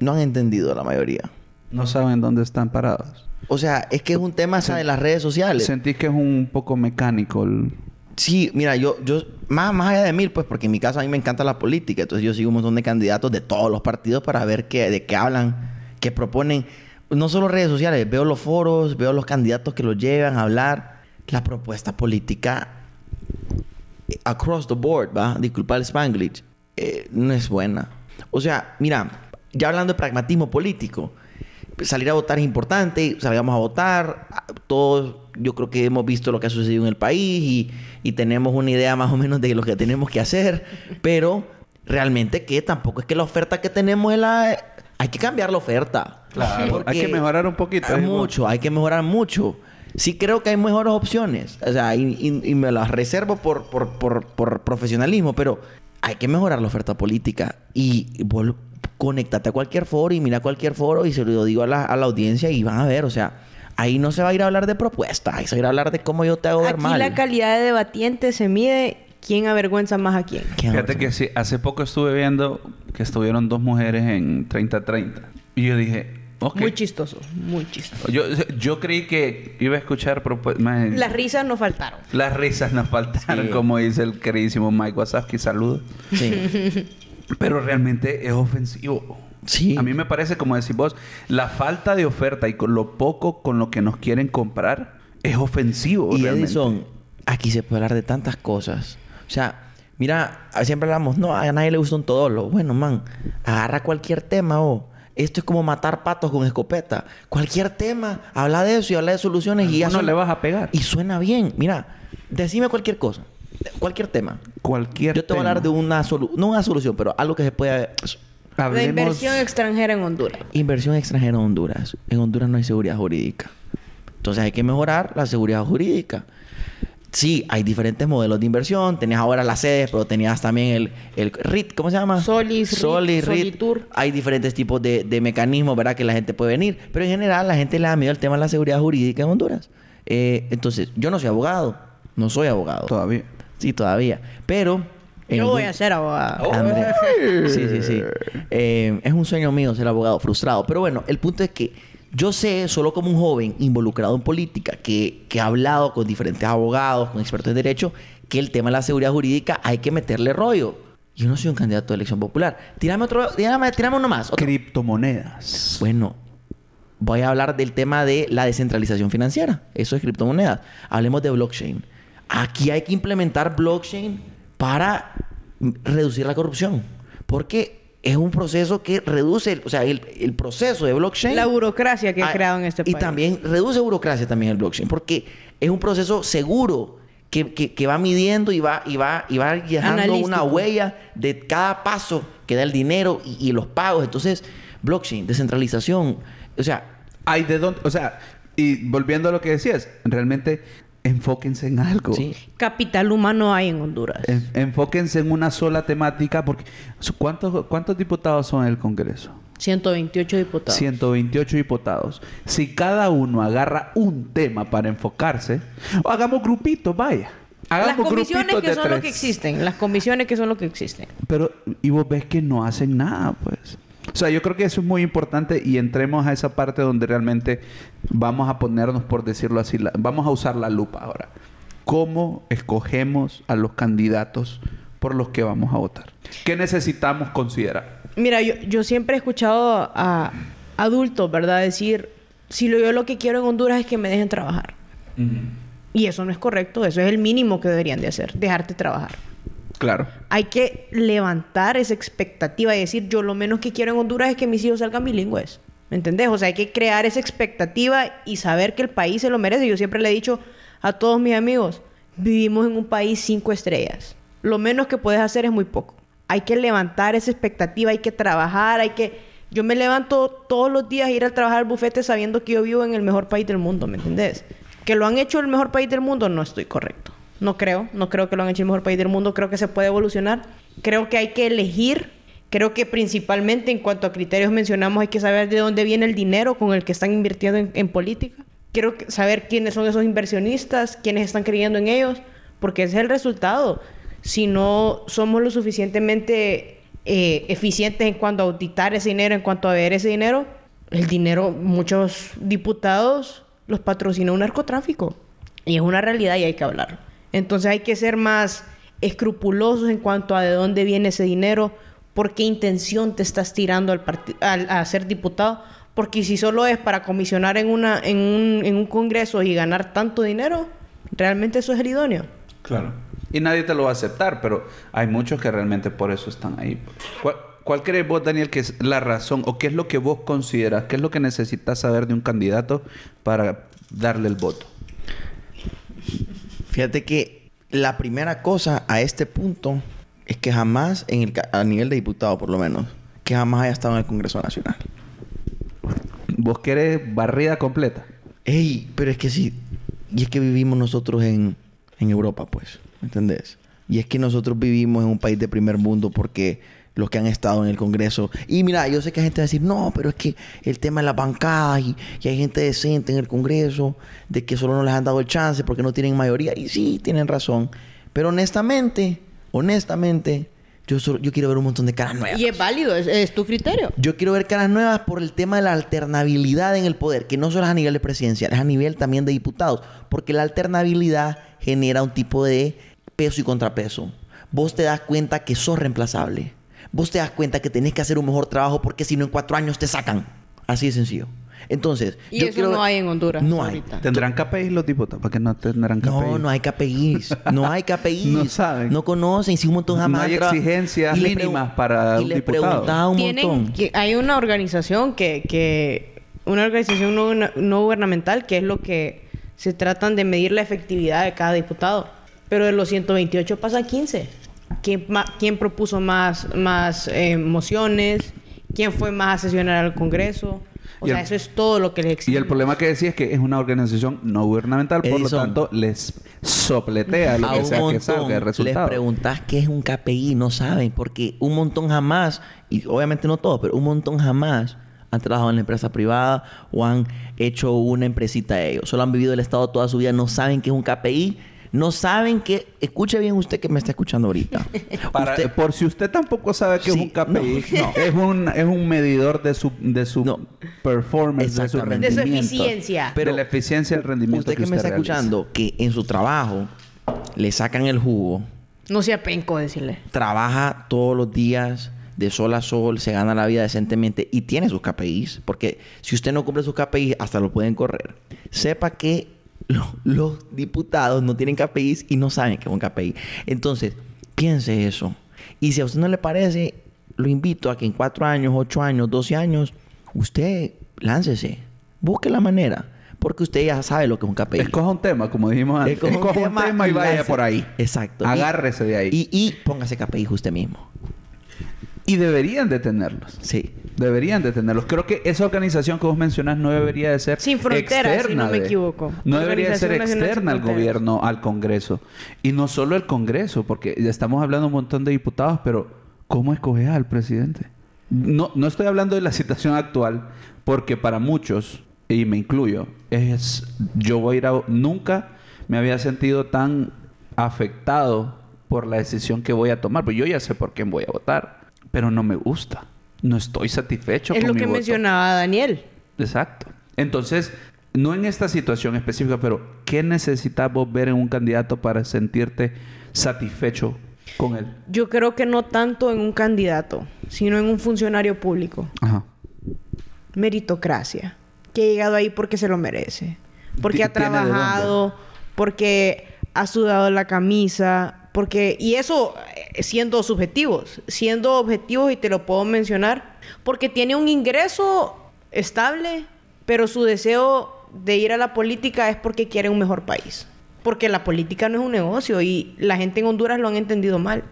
Speaker 2: no han entendido la mayoría.
Speaker 1: No saben dónde están parados.
Speaker 2: O sea, es que es un tema hasta de las redes sociales.
Speaker 1: Sentís que es un poco mecánico el...
Speaker 2: Sí, mira, yo, yo, más, más allá de mil, pues, porque en mi caso a mí me encanta la política, entonces yo sigo un montón de candidatos de todos los partidos para ver qué, de qué hablan, qué proponen. No solo redes sociales, veo los foros, veo los candidatos que los llevan a hablar. La propuesta política across the board, ¿va? Disculpa el Spanglish, eh, no es buena. O sea, mira, ya hablando de pragmatismo político, salir a votar es importante, salgamos a votar, todos yo creo que hemos visto lo que ha sucedido en el país y, y tenemos una idea más o menos de lo que tenemos que hacer, pero realmente que tampoco es que la oferta que tenemos es la... Hay que cambiar la oferta.
Speaker 1: Claro. Hay que mejorar un poquito.
Speaker 2: Hay mucho, hay que mejorar mucho. Sí creo que hay mejores opciones. O sea, y, y, me las reservo por, por, por, por, profesionalismo, pero hay que mejorar la oferta política. Y vos conéctate a cualquier foro y mira cualquier foro y se lo digo a la, a la audiencia y van a ver, o sea... Ahí no se va a ir a hablar de propuestas, ahí se va a ir a hablar de cómo yo te hago ver
Speaker 3: Aquí
Speaker 2: mal.
Speaker 3: la calidad de debatiente se mide quién avergüenza más a quién.
Speaker 1: Fíjate que sí, hace poco estuve viendo que estuvieron dos mujeres en 30-30. Y yo dije, okay.
Speaker 3: Muy chistoso, muy chistoso.
Speaker 1: Yo, yo creí que iba a escuchar propuestas.
Speaker 3: Las risas no faltaron.
Speaker 1: Las risas nos faltaron,
Speaker 2: Sí.
Speaker 1: como dice el queridísimo Mike Wazowski. Saludos.
Speaker 2: Sí.
Speaker 1: Pero realmente es ofensivo.
Speaker 2: Sí.
Speaker 1: A mí me parece, como decís vos, la falta de oferta y con lo poco con lo que nos quieren comprar es ofensivo.
Speaker 2: Y
Speaker 1: realmente.
Speaker 2: Edison, aquí se puede hablar de tantas cosas. O sea, mira, siempre hablamos, no, a nadie le gusta un todolo. Bueno, man, agarra cualquier tema o esto es como matar patos con escopeta. Cualquier tema, habla de eso y habla de soluciones y ya
Speaker 1: no le vas a pegar.
Speaker 2: Y suena bien. Mira, decime cualquier cosa. Cualquier tema.
Speaker 1: Cualquier
Speaker 2: Yo te voy a hablar de una solución, no una solución, pero algo que se pueda...
Speaker 3: La
Speaker 1: Hablemos-
Speaker 3: inversión extranjera en Honduras.
Speaker 2: Inversión extranjera en Honduras. En Honduras no hay seguridad jurídica. Entonces hay que mejorar la seguridad jurídica. Sí, hay diferentes modelos de inversión. Tenías ahora las sedes, pero tenías también el, el RIT, ¿cómo se llama?
Speaker 3: Solis, RIT,
Speaker 2: Solis, RIT.
Speaker 3: Solitur.
Speaker 2: Hay diferentes tipos de, de mecanismos, ¿verdad? Que la gente puede venir. Pero en general, la gente le da miedo al tema de la seguridad jurídica en Honduras. Eh, entonces, yo no soy abogado. No soy abogado.
Speaker 1: Todavía.
Speaker 2: Sí, todavía. Pero...
Speaker 3: Yo voy a ser abogado.
Speaker 2: André. Sí, sí, sí. Eh, es un sueño mío ser abogado frustrado. Pero bueno, el punto es que yo sé, solo como un joven involucrado en política, que, que ha hablado con diferentes abogados, con expertos en derecho, que el tema de la seguridad jurídica hay que meterle rollo. Yo no soy un candidato de elección popular. Tírame otro, tírame, tírame uno más. otro.
Speaker 1: Criptomonedas.
Speaker 2: Bueno, voy a hablar del tema de la descentralización financiera. Eso es criptomonedas. Hablemos de blockchain. Aquí hay que implementar blockchain para reducir la corrupción. Porque es un proceso que reduce, el- o sea, el, el proceso de blockchain.
Speaker 3: La burocracia que ha creado en este
Speaker 2: y
Speaker 3: país.
Speaker 2: también reduce burocracia también el blockchain. Porque es un proceso seguro que, que- que va midiendo y va, y va, y va dejando
Speaker 3: Analístico.
Speaker 2: una huella de cada paso que da el dinero y, y los pagos. Entonces, blockchain, descentralización. O sea,
Speaker 1: Hay de dónde, o sea, y volviendo a lo que decías, realmente enfóquense en algo.
Speaker 2: sí.
Speaker 3: Capital humano hay en Honduras.
Speaker 1: En- enfóquense en una sola temática porque ¿cuántos, ¿cuántos diputados son en el Congreso?
Speaker 3: 128 diputados.
Speaker 1: 128 diputados. Si cada uno agarra un tema para enfocarse, o hagamos grupitos, vaya.
Speaker 3: Las
Speaker 1: Hagamos
Speaker 3: comisiones
Speaker 1: grupitos
Speaker 3: que son lo que existen. Las comisiones que son lo que existen.
Speaker 1: Pero, y vos ves que no hacen nada, pues. O sea, yo creo que eso es muy importante y entremos a esa parte donde realmente vamos a ponernos, por decirlo así, la- vamos a usar la lupa ahora. ¿Cómo escogemos a los candidatos por los que vamos a votar? ¿Qué necesitamos considerar?
Speaker 3: Mira, yo, yo siempre he escuchado a adultos, ¿verdad? Decir, si lo, yo lo que quiero en Honduras es que me dejen trabajar. Y eso no es correcto. Eso es el mínimo que deberían de hacer. Dejarte trabajar.
Speaker 1: Claro.
Speaker 3: Hay que levantar esa expectativa y decir, yo lo menos que quiero en Honduras es que mis hijos salgan bilingües. ¿Me entendés? O sea, hay que crear esa expectativa y saber que el país se lo merece. Yo siempre le he dicho a todos mis amigos, vivimos en un país cinco estrellas. Lo menos que puedes hacer es muy poco. Hay que levantar esa expectativa, hay que trabajar, hay que... Yo me levanto todos los días a ir a trabajar al bufete sabiendo que yo vivo en el mejor país del mundo, ¿me entendés? Que lo han hecho el mejor país del mundo, no estoy correcto. No creo, no creo que lo han hecho el mejor país del mundo, creo que se puede evolucionar. Creo que hay que elegir, creo que principalmente en cuanto a criterios mencionamos, hay que saber de dónde viene el dinero con el que están invirtiendo en, en política. Quiero saber quiénes son esos inversionistas, quiénes están creyendo en ellos, porque ese es el resultado. Si no somos lo suficientemente eh, eficientes en cuanto a auditar ese dinero, en cuanto a ver ese dinero, el dinero, muchos diputados los patrocina un narcotráfico. Y es una realidad y hay que hablar. Entonces hay que ser más escrupulosos en cuanto a de dónde viene ese dinero, por qué intención te estás tirando al parti- al- a ser diputado. Porque si solo es para comisionar en, una, en, un, en un congreso y ganar tanto dinero, realmente eso es el idóneo.
Speaker 1: Claro. Y nadie te lo va a aceptar, pero hay muchos que realmente por eso están ahí. ¿Cuál, cuál crees vos, Daniel, que es la razón o qué es lo que vos consideras? ¿Qué es lo que necesitas saber de un candidato para darle el voto?
Speaker 2: Fíjate que la primera cosa a este punto es que jamás, en el, a nivel de diputado por lo menos, que jamás haya estado en el Congreso Nacional.
Speaker 1: ¿Vos querés barrida completa?
Speaker 2: Ey, pero es que sí. Y es que vivimos nosotros en, en Europa, pues. ¿Me entendés? Y es que nosotros vivimos en un país de primer mundo porque los que han estado en el Congreso. Y mira, yo sé que hay gente va a decir, no, pero es que el tema de las bancadas y, y hay gente decente en el Congreso, de que solo no les han dado el chance porque no tienen mayoría. Y sí, tienen razón. Pero honestamente, honestamente, yo, solo- yo quiero ver un montón de caras nuevas.
Speaker 3: Y es válido, es, es tu criterio.
Speaker 2: Yo quiero ver caras nuevas por el tema de la alternabilidad en el poder, que no solo es a nivel de presidencial, es a nivel también de diputados, porque la alternabilidad genera un tipo de peso y contrapeso. Vos te das cuenta que sos reemplazable. Vos te das cuenta que tenés que hacer un mejor trabajo porque si no en cuatro años te sacan. Así de sencillo. Entonces,
Speaker 3: Y
Speaker 2: yo
Speaker 3: eso
Speaker 2: quiero
Speaker 3: no hay en Honduras
Speaker 2: No hay.
Speaker 3: ahorita.
Speaker 1: ¿Tendrán KPIs los diputados? ¿Para qué no tendrán KPIs?
Speaker 2: No, no hay KPIs. No hay KPIs.
Speaker 1: No saben.
Speaker 2: No conocen. Si un montón
Speaker 1: No
Speaker 2: jamás.
Speaker 1: hay
Speaker 2: tra-
Speaker 1: exigencias
Speaker 2: Y le
Speaker 1: mínimas para
Speaker 2: y
Speaker 1: un diputado.
Speaker 2: un montón.
Speaker 3: que- hay una organización que, que una organización no, no gubernamental que es lo que se tratan de medir la efectividad de cada diputado. Pero de los 128 pasan 15. ¿Quién, ma- quién propuso más, más eh, mociones? ¿Quién fue más a sesionar al Congreso? O
Speaker 1: Y
Speaker 3: sea,
Speaker 1: el-
Speaker 3: eso es todo lo que les
Speaker 1: Y
Speaker 3: exige.
Speaker 1: el problema que decía es que es una organización no gubernamental, por lo tanto les sopletea lo
Speaker 2: a
Speaker 1: que
Speaker 2: un
Speaker 1: sea que salga el
Speaker 2: les
Speaker 1: resultado.
Speaker 2: preguntas qué es un KPI, no saben, porque un montón jamás, y obviamente no todos, pero un montón jamás han trabajado en la empresa privada o han hecho una empresita ellos. Solo han vivido el Estado toda su vida, no saben qué es un KPI, no saben que, escuche bien usted que me está escuchando ahorita.
Speaker 1: Para-
Speaker 2: Usted-
Speaker 1: por si usted tampoco sabe que
Speaker 2: Sí,
Speaker 1: es un KPI,
Speaker 2: no,
Speaker 1: es un es un medidor de su de su
Speaker 2: No.
Speaker 1: performance, de su
Speaker 2: Exactamente.
Speaker 3: De su
Speaker 1: rendimiento,
Speaker 3: eficiencia.
Speaker 1: de la eficiencia del rendimiento
Speaker 2: usted que me está
Speaker 1: realiza.
Speaker 2: escuchando, que en su trabajo le sacan el jugo,
Speaker 3: No sea penco decirle.
Speaker 2: trabaja todos los días de sol a sol, se gana la vida decentemente y tiene sus KPIs, porque si usted no cumple sus KPIs, hasta lo pueden correr. Sepa que lo- los diputados no tienen KPIs y no saben que es un KPI. Entonces, piense eso. Y si a usted no le parece, lo invito a que en cuatro años, ocho años, 12 años, usted láncese, busque la manera, porque usted ya sabe lo que es un KPI.
Speaker 1: Escoja un tema, como dijimos antes.
Speaker 2: Escoja un
Speaker 1: Escoja un
Speaker 2: tema
Speaker 1: tema y vaya por ahí.
Speaker 2: Exacto.
Speaker 1: Agárrese de ahí.
Speaker 2: Y, y póngase KPI usted mismo.
Speaker 1: Y deberían de tenerlos.
Speaker 2: Sí.
Speaker 1: Deberían de tenerlos. Creo que esa organización que vos mencionas no debería de ser
Speaker 3: Sin fronteras, si no me
Speaker 1: de-
Speaker 3: equivoco.
Speaker 1: No debería de ser externa al gobierno, al Congreso. Y no solo el Congreso, porque ya estamos hablando un montón de diputados, pero ¿cómo escoges al presidente? No, no estoy hablando de la situación actual, porque para muchos, y me incluyo, es yo voy a ir a... Nunca me había sentido tan afectado por la decisión que voy a tomar. Pues yo ya sé por quién voy a votar, pero no me gusta. No estoy satisfecho
Speaker 3: Es
Speaker 1: con
Speaker 3: lo
Speaker 1: mi
Speaker 3: que
Speaker 1: voto.
Speaker 3: mencionaba Daniel.
Speaker 1: Exacto. Entonces, no en esta situación específica, pero ¿qué necesitas vos ver en un candidato para sentirte satisfecho con él?
Speaker 3: Yo creo que no tanto en un candidato, sino en un funcionario público.
Speaker 1: Ajá.
Speaker 3: Meritocracia. Que ha llegado ahí porque se lo merece. Porque ha trabajado, porque ha sudado la camisa, porque... Y eso eh, siendo subjetivos, siendo objetivos y te lo puedo mencionar, porque tiene un ingreso estable, pero su deseo de ir a la política es porque quiere un mejor país. Porque la política no es un negocio y la gente en Honduras lo han entendido mal.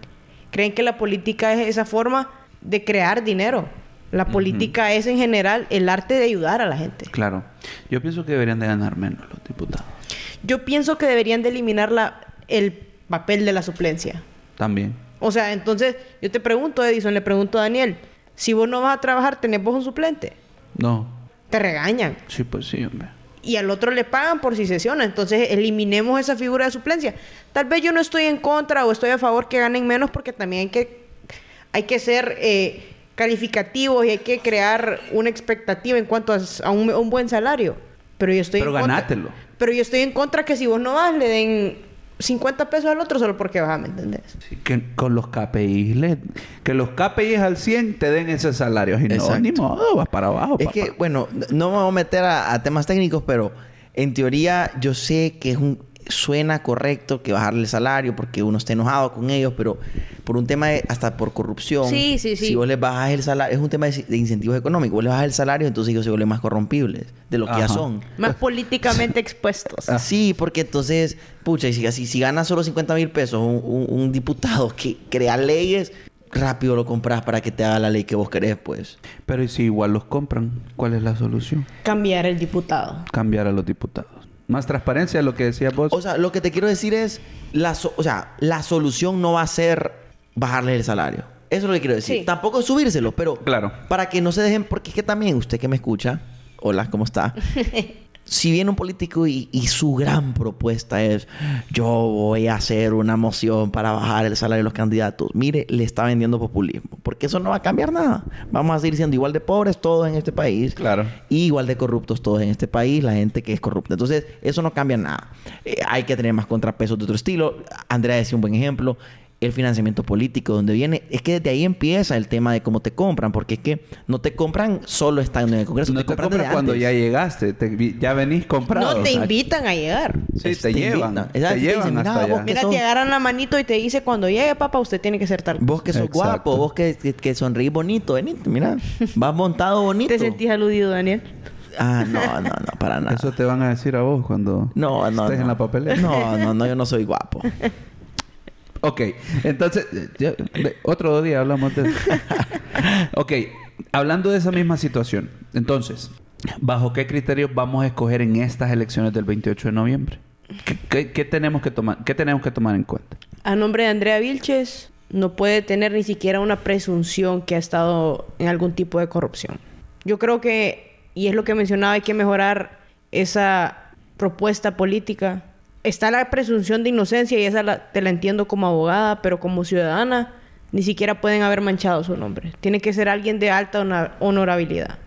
Speaker 3: Creen que la política es esa forma de crear dinero. La política es en general el arte de ayudar a la gente.
Speaker 1: Claro. Yo pienso que deberían de ganar menos los diputados.
Speaker 3: Yo pienso que deberían de eliminar la, el papel de la suplencia.
Speaker 1: También.
Speaker 3: O sea, entonces yo te pregunto, Edison, le pregunto a Daniel, si vos no vas a trabajar, ¿tenés vos un suplente?
Speaker 1: No.
Speaker 3: Te regañan.
Speaker 1: Sí, pues sí, hombre.
Speaker 3: Y al otro le pagan por si sesiona. Entonces eliminemos esa figura de suplencia. Tal vez yo no estoy en contra o estoy a favor que ganen menos porque también hay que, hay que ser eh, calificativos y hay que crear una expectativa en cuanto a, a un, buen salario. Pero yo estoy
Speaker 1: Pero
Speaker 3: en contra-
Speaker 1: ganátelo.
Speaker 3: Pero yo estoy en contra que si vos no vas, le den 50 pesos al otro solo porque vas, ¿me entendés?
Speaker 1: Sí, que con los KPIs, le- que los KPIs al 100 te den ese salario. Y no, ni modo, vas para abajo.
Speaker 2: Es
Speaker 1: papá.
Speaker 2: que, bueno, no me voy a meter a, a temas técnicos, pero en teoría yo sé que es un suena correcto que bajarle el salario porque uno está enojado con ellos, pero por un tema de, hasta por corrupción.
Speaker 3: Sí, sí, sí.
Speaker 2: Si vos les bajas el salario, es un tema de, de incentivos económicos. Vos les bajas el salario, entonces ellos se vuelven más corrompibles de lo que ya son.
Speaker 3: Más políticamente expuestos.
Speaker 2: Sí, porque entonces, pucha, y si, si, si gana solo 50 mil pesos un, un- un diputado que crea leyes, rápido lo compras para que te haga la ley que vos querés, pues.
Speaker 1: Pero ¿y si igual los compran? ¿Cuál es la solución?
Speaker 3: Cambiar el diputado.
Speaker 1: Cambiar a los diputados. Más transparencia, lo que decías vos.
Speaker 2: O sea, lo que te quiero decir es, la so- o sea, la solución no va a ser bajarle el salario. Eso es lo que quiero decir.
Speaker 3: Sí.
Speaker 2: Tampoco es subírselo, pero
Speaker 1: Claro.
Speaker 2: para que no se dejen, porque es que también usted que me escucha, hola, ¿cómo está? si viene un político y, y su gran propuesta es, yo voy a hacer una moción para bajar el salario de los candidatos, mire, le está vendiendo populismo, porque eso no va a cambiar nada. Vamos a seguir siendo igual de pobres todos en este país.
Speaker 1: Claro.
Speaker 2: Y igual de corruptos todos en este país, la gente que es corrupta. Entonces, eso no cambia nada. Eh, hay que tener más contrapesos de otro estilo. Andrea decía un buen ejemplo. El financiamiento político, donde viene, es que desde ahí empieza el tema de cómo te compran, porque es que no te compran solo estando en el Congreso,
Speaker 1: no
Speaker 2: te
Speaker 1: te
Speaker 2: compran
Speaker 1: compran
Speaker 2: desde
Speaker 1: cuando
Speaker 2: antes.
Speaker 1: ya llegaste. te ya venís comprado.
Speaker 3: No te
Speaker 1: o sea,
Speaker 3: invitan a llegar.
Speaker 1: Sí,
Speaker 2: Es-
Speaker 1: te,
Speaker 2: te
Speaker 1: llevan.
Speaker 2: invitan.
Speaker 1: Te
Speaker 2: te
Speaker 1: llevan
Speaker 2: dicen,
Speaker 1: hasta
Speaker 2: "Mira,
Speaker 1: allá.
Speaker 3: Mira,
Speaker 2: sos-
Speaker 3: te agarran la manito y te dice cuando llegue, papá, usted tiene que ser tal.
Speaker 2: Vos que sos
Speaker 1: Exacto.
Speaker 2: guapo, vos que, que, que sonreís bonito, venite, mira. Vas montado bonito.
Speaker 3: ¿Te sentís aludido, Daniel?
Speaker 2: Ah, no, no, no, para nada.
Speaker 1: Eso te van a decir a vos cuando
Speaker 2: No, no.
Speaker 1: estés
Speaker 2: no.
Speaker 1: en la papelera.
Speaker 2: No, no, no, yo no soy guapo.
Speaker 1: Ok, entonces, eh, ya, otro día hablamos de eso. ok, hablando de esa misma situación, entonces, ¿bajo qué criterios vamos a escoger en estas elecciones del 28 de noviembre? ¿Qué, qué- qué tenemos, que tomar, qué tenemos que tomar en cuenta?
Speaker 3: A nombre de Andrea Vilches, no puede tener ni siquiera una presunción que ha estado en algún tipo de corrupción. Yo creo que, y es lo que mencionaba, hay que mejorar esa propuesta política. Está la presunción de inocencia y esa la- te la entiendo como abogada, pero como ciudadana ni siquiera pueden haber manchado su nombre. Tiene que ser alguien de alta honor- honorabilidad.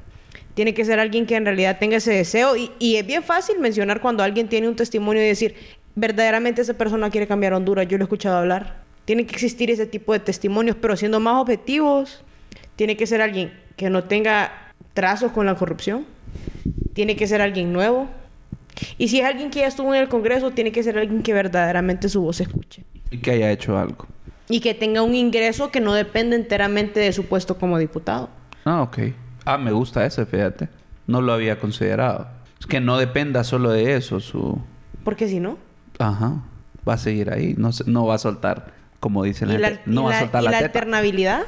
Speaker 3: Tiene que ser alguien que en realidad tenga ese deseo. Y, y es bien fácil mencionar cuando alguien tiene un testimonio y decir, verdaderamente esa persona quiere cambiar a Honduras. Yo lo he escuchado hablar. Tiene que existir ese tipo de testimonios, pero siendo más objetivos, tiene que ser alguien que no tenga trazos con la corrupción. Tiene que ser alguien nuevo. Y si es alguien que ya estuvo en el Congreso, tiene que ser alguien que verdaderamente su voz escuche.
Speaker 1: Y que haya hecho algo.
Speaker 3: Y que tenga un ingreso que no depende enteramente de su puesto como diputado.
Speaker 1: Ah, ok. Ah, me gusta ese, fíjate. No lo había considerado. Es que no dependa solo de eso, su...
Speaker 3: Porque si no,
Speaker 1: Ajá. Va a seguir ahí. No, no va a soltar, como dice la
Speaker 3: la,
Speaker 1: gente. No va a
Speaker 3: la-
Speaker 1: soltar
Speaker 3: y
Speaker 1: la,
Speaker 3: la
Speaker 1: teta.
Speaker 3: alternabilidad.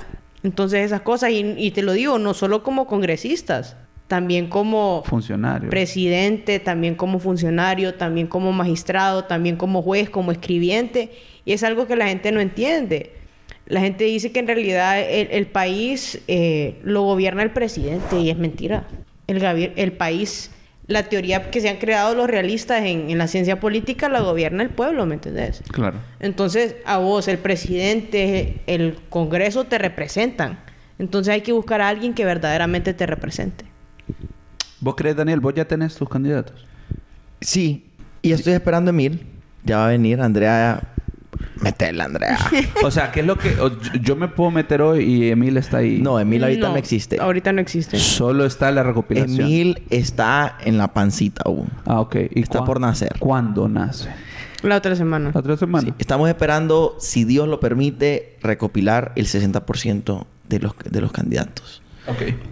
Speaker 3: Entonces esas cosas, y, y te lo digo, no solo como congresistas, también como
Speaker 1: Funcionario.
Speaker 3: presidente, también como funcionario, también como magistrado, también como juez, como escribiente. Y es algo que la gente no entiende. La gente dice que en realidad el, el país eh, lo gobierna el presidente y es mentira. El país, la teoría que se han creado los realistas en, en la ciencia política la gobierna el pueblo, ¿me entendés?
Speaker 1: Claro.
Speaker 3: Entonces, a vos, el presidente, el Congreso te representan. Entonces hay que buscar a alguien que verdaderamente te represente.
Speaker 1: ¿Vos crees, Daniel? ¿Vos ya tenés tus candidatos?
Speaker 2: Sí. Y estoy esperando a Emil. Ya va a venir Andrea. Metela, Andrea.
Speaker 1: O sea, ¿qué es lo que...? o- yo- yo me puedo meter hoy y Emil está ahí.
Speaker 2: No, Emil ahorita no, existe.
Speaker 3: Ahorita no existe.
Speaker 1: Solo está la recopilación.
Speaker 2: Emil está en la pancita aún.
Speaker 1: Ah, ok. ¿Y
Speaker 2: Está por nacer.
Speaker 1: ¿Cuándo nace?
Speaker 3: La otra semana.
Speaker 1: ¿La otra semana?
Speaker 2: Sí, Estamos esperando, si Dios lo permite, recopilar el 60% de los, de los candidatos.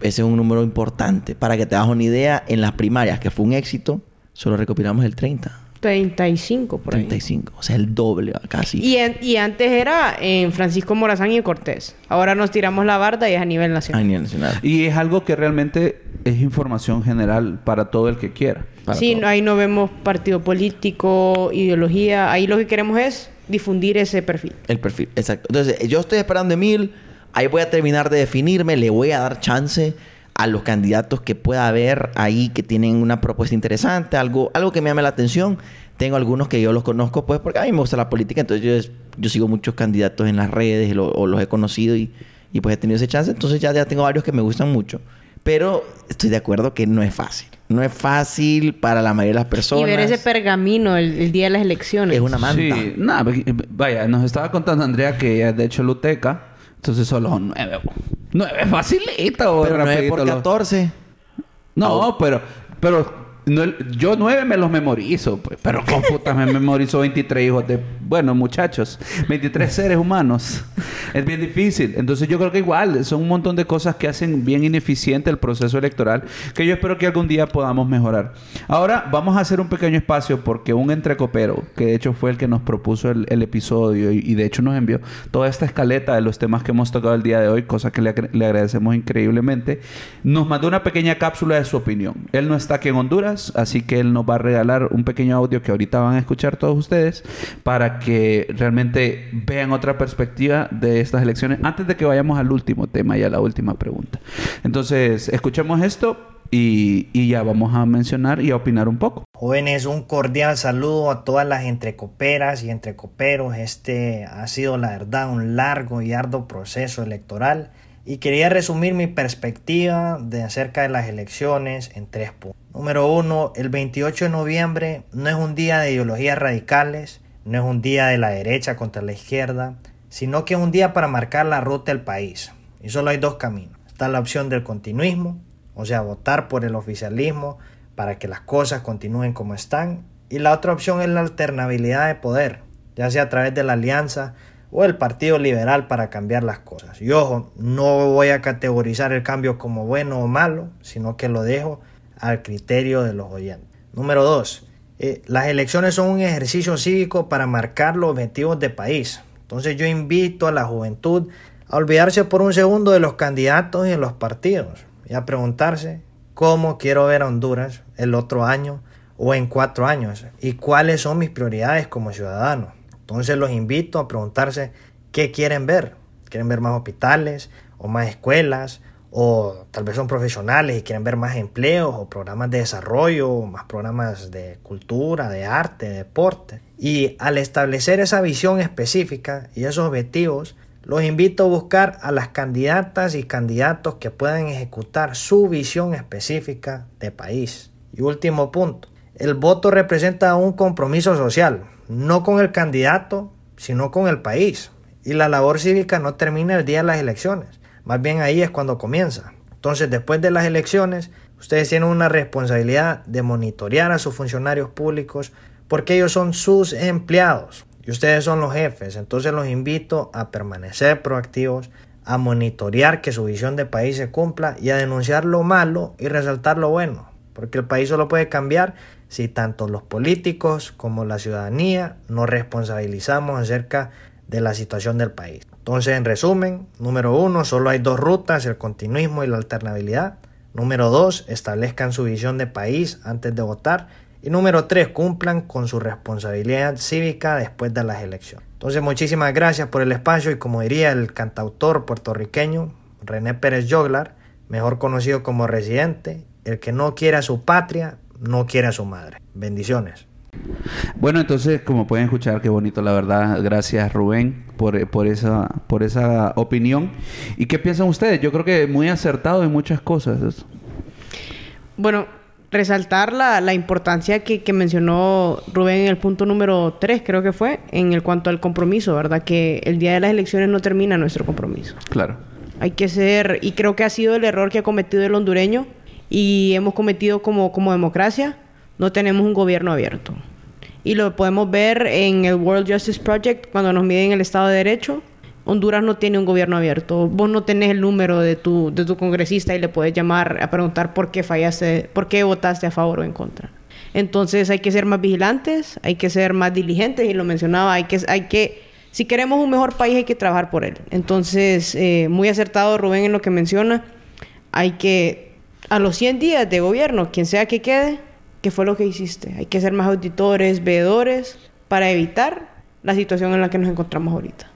Speaker 2: Ese es un número importante. Para que te hagas una idea, en las primarias, que fue un éxito, solo recopilamos el 30,
Speaker 3: 35 por ahí.
Speaker 2: 35. O sea, el doble casi.
Speaker 3: Y, en- y antes era en Francisco Morazán y en Cortés. Ahora nos tiramos la barda y es a nivel
Speaker 2: a
Speaker 3: nacional.
Speaker 2: nivel nacional.
Speaker 1: Y es algo que realmente es información general para todo el que quiera. Para
Speaker 3: Sí,
Speaker 1: todo.
Speaker 3: ahí no vemos partido político, ideología. Ahí lo que queremos es difundir ese perfil.
Speaker 2: El perfil, exacto. Entonces, yo estoy esperando a Emil. Ahí voy a terminar de definirme. Le voy a dar chance a los candidatos que pueda haber ahí que tienen una propuesta interesante, algo, algo que me llame la atención. Tengo algunos que yo los conozco, pues, porque a mí me gusta la política. Entonces, yo, yo sigo muchos candidatos en las redes lo- o los he conocido y, y, pues he tenido ese chance. Entonces, ya, ya tengo varios que me gustan mucho. Pero estoy de acuerdo que no es fácil. No es fácil para la mayoría de las personas.
Speaker 3: Y ver ese pergamino el, el día de las elecciones.
Speaker 2: Es una manta.
Speaker 1: Sí, nada, vaya, nos estaba contando Andrea que ella es de Choluteca, entonces solo nueve. Nueve facilita o
Speaker 2: Pero 9
Speaker 1: rapidito
Speaker 2: por
Speaker 1: lo-
Speaker 2: 14.
Speaker 1: No, pero, pero No, yo nueve me los memorizo, pues, pero con puta me memorizo 23 hijos de, bueno, muchachos, 23 seres humanos. Es bien difícil. Entonces yo creo que igual son un montón de cosas que hacen bien ineficiente el proceso electoral que yo espero que algún día podamos mejorar. Ahora vamos a hacer un pequeño espacio porque un entrecopero, que de hecho fue el que nos propuso el, episodio y, de hecho nos envió toda esta escaleta de los temas que hemos tocado el día de hoy, cosa que le, le agradecemos increíblemente, nos mandó una pequeña cápsula de su opinión. Él no está aquí en Honduras así que él nos va a regalar un pequeño audio que ahorita van a escuchar todos ustedes para que realmente vean otra perspectiva de estas elecciones antes de que vayamos al último tema y a la última pregunta. Entonces, escuchemos esto y, y, ya vamos a mencionar y a opinar un poco.
Speaker 4: Jóvenes, un cordial saludo a todas las entrecoperas y entrecoperos. Este ha sido la verdad un largo y arduo proceso electoral y quería resumir mi perspectiva de acerca de las elecciones en tres puntos. Número uno, el 28 de noviembre no es un día de ideologías radicales, no es un día de la derecha contra la izquierda, sino que es un día para marcar la ruta del país. Y solo hay dos caminos. Está la opción del continuismo, o sea, votar por el oficialismo para que las cosas continúen como están. Y la otra opción es la alternabilidad de poder, ya sea a través de la alianza o el Partido Liberal para cambiar las cosas. Y ojo, no voy a categorizar el cambio como bueno o malo, sino que lo dejo al criterio de los oyentes. Número 2. Eh, las elecciones son un ejercicio cívico para marcar los objetivos de país. Entonces yo invito a la juventud a olvidarse por un segundo de los candidatos y de los partidos y a preguntarse cómo quiero ver a Honduras el otro año o en cuatro años y cuáles son mis prioridades como ciudadano. Entonces los invito a preguntarse qué quieren ver. ¿Quieren ver más hospitales o más escuelas? O tal vez son profesionales y quieren ver más empleos o programas de desarrollo, más programas de cultura, de arte, de deporte. Y al establecer esa visión específica y esos objetivos, los invito a buscar a las candidatas y candidatos que puedan ejecutar su visión específica de país. Y último punto, el voto representa un compromiso social, no con el candidato, sino con el país. Y la labor cívica no termina el día de las elecciones, más bien ahí es cuando comienza. Entonces, después de las elecciones, ustedes tienen una responsabilidad de monitorear a sus funcionarios públicos porque ellos son sus empleados y ustedes son los jefes. Entonces los invito a permanecer proactivos, a monitorear que su visión de país se cumpla y a denunciar lo malo y resaltar lo bueno, porque el país solo puede cambiar si tanto los políticos como la ciudadanía nos responsabilizamos acerca de la situación del país. Entonces, en resumen, número uno, solo hay dos rutas, el continuismo y la alternabilidad. Número dos, establezcan su visión de país antes de votar. Y número tres, cumplan con su responsabilidad cívica después de las elecciones. Entonces, muchísimas gracias por el espacio y como diría el cantautor puertorriqueño René Pérez Joglar, mejor conocido como residente, el que no quiere su patria no quiere a su madre. Bendiciones.
Speaker 1: Bueno, entonces, como pueden escuchar, qué bonito, la verdad. Gracias, Rubén, por, por, esa, por esa opinión. ¿Y qué piensan ustedes? Yo creo que muy acertado en muchas cosas.
Speaker 3: Bueno, resaltar la, la importancia que, que, mencionó Rubén en el punto número 3, creo que fue, en el cuanto al compromiso, ¿verdad? Que el día de las elecciones no termina nuestro compromiso.
Speaker 1: Claro.
Speaker 3: Hay que ser, y creo que ha sido el error que ha cometido el hondureño, y hemos cometido como, como democracia, no tenemos un gobierno abierto. Y lo podemos ver en el World Justice Project cuando nos miden el Estado de Derecho. Honduras no tiene un gobierno abierto. Vos no tenés el número de tu, de tu congresista y le puedes llamar a preguntar por qué fallaste, por qué votaste a favor o en contra. Entonces hay que ser más vigilantes, hay que ser más diligentes y lo mencionaba, hay que, hay que, si queremos un mejor país hay que trabajar por él. Entonces, eh, muy acertado Rubén en lo que menciona, hay que a los 100 días de gobierno, quien sea que quede, ¿qué fue lo que hiciste? Hay que ser más auditores, veedores, para evitar la situación en la que nos encontramos ahorita.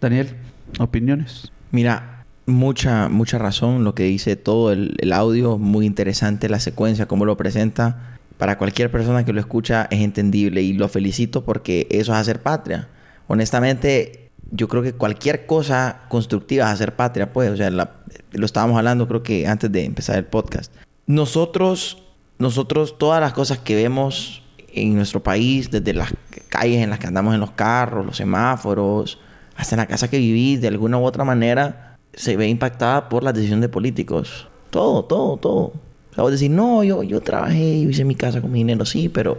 Speaker 1: Daniel, opiniones.
Speaker 2: Mira, mucha, mucha razón lo que dice todo el, el audio, muy interesante la secuencia, cómo lo presenta. Para cualquier persona que lo escucha es entendible y lo felicito porque eso es hacer patria. Honestamente, yo creo que cualquier cosa constructiva es hacer patria, pues, o sea, lo estábamos hablando creo que antes de empezar el podcast. Nosotros, nosotros, todas las cosas que vemos en nuestro país, desde las calles en las que andamos en los carros, los semáforos, hasta en la casa que vivís, de alguna u otra manera, se ve impactada por la decisión de políticos. Todo, todo, todo. O sea, vos decís, no, yo, yo trabajé, yo hice mi casa con mi dinero, sí, pero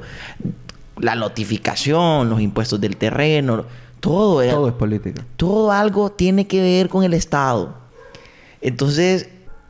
Speaker 2: la notificación, los impuestos del terreno, todo, es-
Speaker 1: Todo es política.
Speaker 2: todo algo tiene que ver con el Estado. Entonces,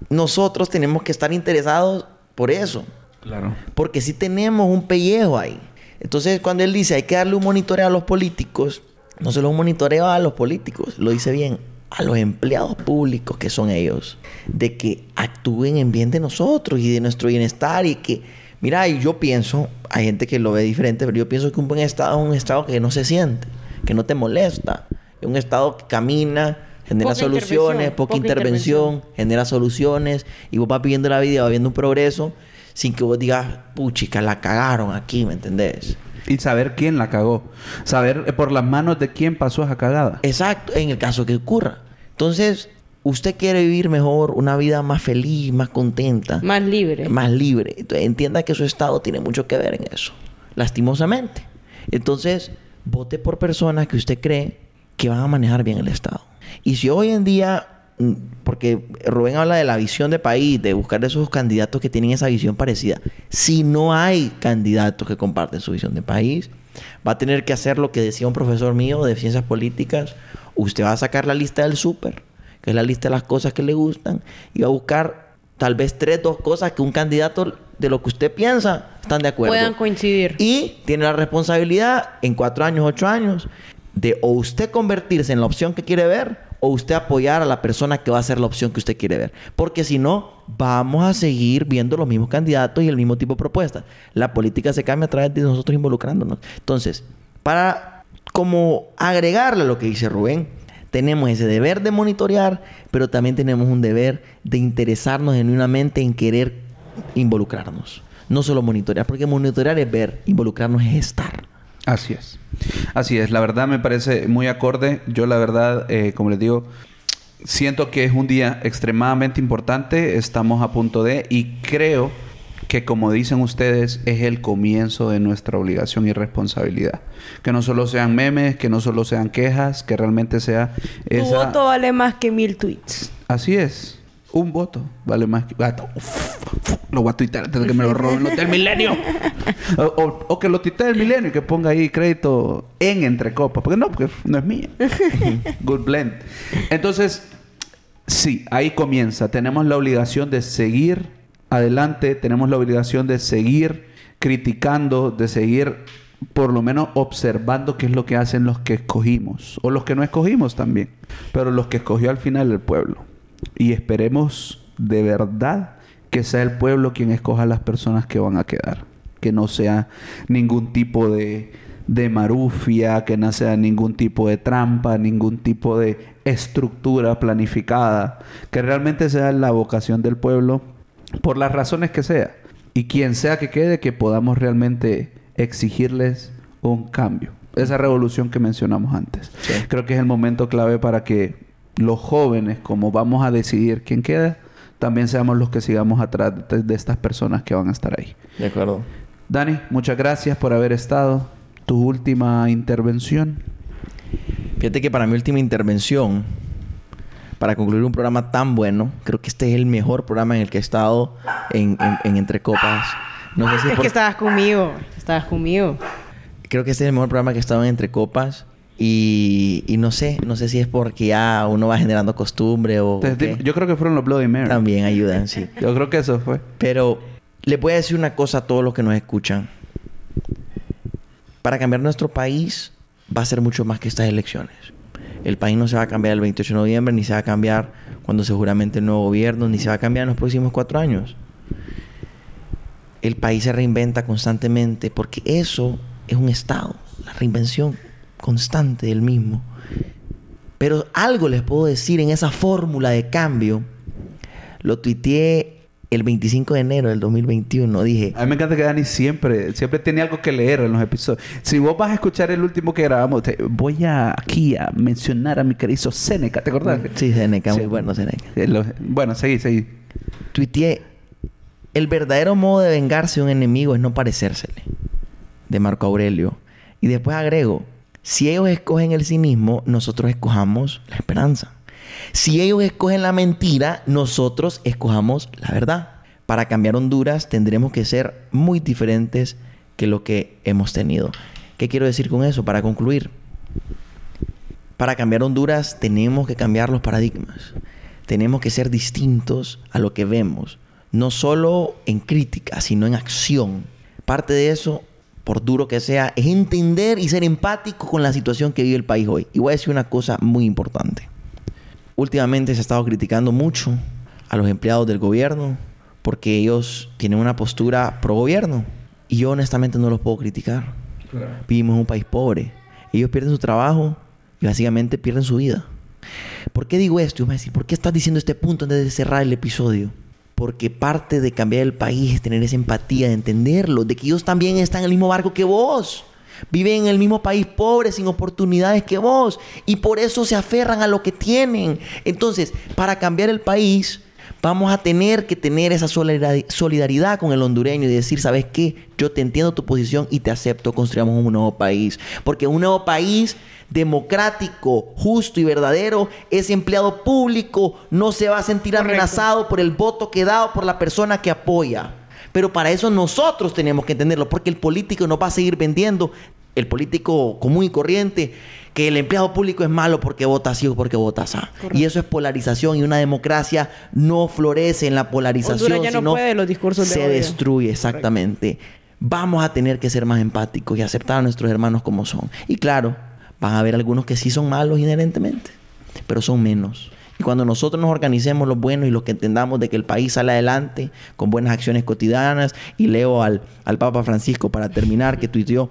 Speaker 2: nosotros tenemos que estar interesados por eso.
Speaker 1: Claro.
Speaker 2: Porque si tenemos un pellejo ahí. Entonces, cuando él dice hay que darle un monitoreo a los políticos, no se lo monitoreo a los políticos, lo dice bien, a los empleados públicos que son ellos, de que actúen en bien de nosotros y de nuestro bienestar y que, mira, yo pienso, hay gente que lo ve diferente, pero yo pienso que un buen estado es un estado que no se siente, que no te molesta, es un estado que camina, genera
Speaker 3: Poca
Speaker 2: soluciones,
Speaker 3: intervención,
Speaker 2: poca,
Speaker 3: poca
Speaker 2: intervención,
Speaker 3: intervención.
Speaker 2: genera soluciones y vos vas viviendo la vida, vas viendo un progreso sin que vos digas, puchica, la cagaron aquí, ¿me entendés?
Speaker 1: Y saber quién la cagó. Saber eh, por las manos de quién pasó esa cagada.
Speaker 2: Exacto, en el caso que ocurra. Entonces, usted quiere vivir mejor, una vida más feliz, más contenta,
Speaker 3: Más libre.
Speaker 2: más libre. Entonces, entienda que su estado tiene mucho que ver en eso, lastimosamente. Entonces, vote por personas que usted cree que van a manejar bien el estado. Y si hoy en día, mm, porque Rubén habla de la visión de país, de buscar esos candidatos que tienen esa visión parecida, si no hay candidatos que comparten su visión de país, va a tener que hacer lo que decía un profesor mío de ciencias políticas, usted va a sacar la lista del súper, que es la lista de las cosas que le gustan, y va a buscar tal vez tres, dos cosas que un candidato de lo que usted piensa están de acuerdo.
Speaker 3: Puedan coincidir.
Speaker 2: Y tiene la responsabilidad en cuatro años, ocho años, de o usted convertirse en la opción que quiere ver o usted apoyar a la persona que va a ser la opción que usted quiere ver. Porque si no, vamos a seguir viendo los mismos candidatos y el mismo tipo de propuestas. La política se cambia a través de nosotros involucrándonos. Entonces, para como agregarle a lo que dice Rubén, tenemos ese deber de monitorear, pero también tenemos un deber de interesarnos genuinamente en querer involucrarnos. No solo monitorear, porque monitorear es ver, involucrarnos es estar.
Speaker 1: Así es. Así es. La verdad me parece muy acorde. Yo la verdad, eh, como les digo, siento que es un día extremadamente importante. Estamos a punto de... Y creo que como dicen ustedes, es el comienzo de nuestra obligación y responsabilidad. Que no solo sean memes, que no solo sean quejas, que realmente sea
Speaker 3: Tu
Speaker 1: esa...
Speaker 3: voto vale más que mil tweets.
Speaker 1: Así es. Un voto vale más que... Gato. Lo voy a tuitear antes de que me lo roben los del milenio. o, o- o que lo tuitee el milenio y que ponga ahí crédito en entre copas. Porque no, porque no es mía. Good blend. Entonces, sí, ahí comienza. Tenemos la obligación de seguir adelante. Tenemos la obligación de seguir criticando, de seguir por lo menos observando qué es lo que hacen los que escogimos. O los que no escogimos también. Pero los que escogió al final el pueblo. Y esperemos de verdad que sea el pueblo quien escoja las personas que van a quedar. Que no sea ningún tipo de, de marufia, que no sea ningún tipo de trampa, ningún tipo de estructura planificada. Que realmente sea la vocación del pueblo por las razones que sea. Y quien sea que quede, que podamos realmente exigirles un cambio. Esa revolución que mencionamos antes.
Speaker 2: Sí.
Speaker 1: Creo que es el momento clave para que los jóvenes, como vamos a decidir quién queda, también seamos los que sigamos atrás de, estas personas que van a estar ahí.
Speaker 2: De acuerdo.
Speaker 1: Dani, muchas gracias por haber estado. Tu última intervención.
Speaker 2: Fíjate que para mi última intervención, para concluir un programa tan bueno, creo que este es el mejor programa en el que he estado en, en- en Entre Copas. No sé si
Speaker 3: Es
Speaker 2: por-
Speaker 3: que estabas conmigo. Estabas conmigo.
Speaker 2: creo que este es el mejor programa que he estado en Entre Copas. Y, y no sé, no sé si es porque ya uno va generando costumbre o... qué.
Speaker 1: Yo creo que fueron los Bloody Mary.
Speaker 2: También ayudan, sí.
Speaker 1: Yo creo que eso fue.
Speaker 2: Pero les voy a decir una cosa a todos los que nos escuchan. Para cambiar nuestro país va a ser mucho más que estas elecciones. El país no se va a cambiar el 28 de noviembre, ni se va a cambiar cuando se juramente el nuevo gobierno, ni se va a cambiar en los próximos cuatro años. El país se reinventa constantemente porque eso es un estado, la reinvención constante del mismo. Pero algo les puedo decir en esa fórmula de cambio. Lo tuiteé el 25 de enero del 2021. Dije,
Speaker 1: A mí me encanta que Dani siempre, siempre tiene algo que leer en los episodios. Si vos vas a escuchar el último que grabamos, te- voy a aquí a mencionar a mi querido Seneca, ¿te acordás?
Speaker 2: sí, Seneca, muy
Speaker 1: Sí.
Speaker 2: bueno Seneca.
Speaker 1: Eh, lo- bueno, seguí, seguí.
Speaker 2: Tuiteé, el verdadero modo de vengarse de un enemigo es no parecérsele. De Marco Aurelio. Y después agrego, si ellos escogen el cinismo, nosotros escojamos la esperanza. Si ellos escogen la mentira, nosotros escojamos la verdad. para cambiar Honduras tendremos que ser muy diferentes que lo que hemos tenido. ¿Qué quiero decir con eso? Para concluir, para cambiar Honduras tenemos que cambiar los paradigmas. Tenemos que ser distintos a lo que vemos, no solo en crítica, sino en acción. Parte de eso, por duro que sea, es entender y ser empático con la situación que vive el país hoy. Y voy a decir una cosa muy importante. Últimamente se ha estado criticando mucho a los empleados del gobierno porque ellos tienen una postura pro gobierno. Y yo honestamente no los puedo criticar. Vivimos en un país pobre. Ellos pierden su trabajo y básicamente pierden su vida. ¿Por qué digo esto? Yo me decir, ¿por qué estás diciendo este punto antes de cerrar el episodio? Porque parte de cambiar el país es tener esa empatía, de entenderlo, de que ellos también están en el mismo barco que vos. Viven en el mismo país pobre, sin oportunidades que vos. Y por eso se aferran a lo que tienen. Entonces, para cambiar el país, vamos a tener que tener esa solidaridad con el hondureño y decir, ¿sabes qué? Yo te entiendo tu posición y te acepto, construyamos un nuevo país. Porque un nuevo país democrático, justo y verdadero, ese empleado público no se va a sentir amenazado por el voto que da o por la persona que apoya. Pero para eso nosotros tenemos que entenderlo, porque el político nos va a seguir vendiendo, el político común y corriente, que el empleado público es malo porque vota así o porque vota así. Y eso es polarización y una democracia no florece en la polarización,
Speaker 3: ya no puede los discursos
Speaker 2: se destruye exactamente. Vamos a tener que ser más empáticos y aceptar a nuestros hermanos como son. Y claro, van a haber algunos que sí son malos inherentemente, pero son menos. Y cuando nosotros nos organicemos los buenos y los que entendamos de que el país sale adelante con buenas acciones cotidianas, y leo al, al Papa Francisco para terminar, que tuiteó,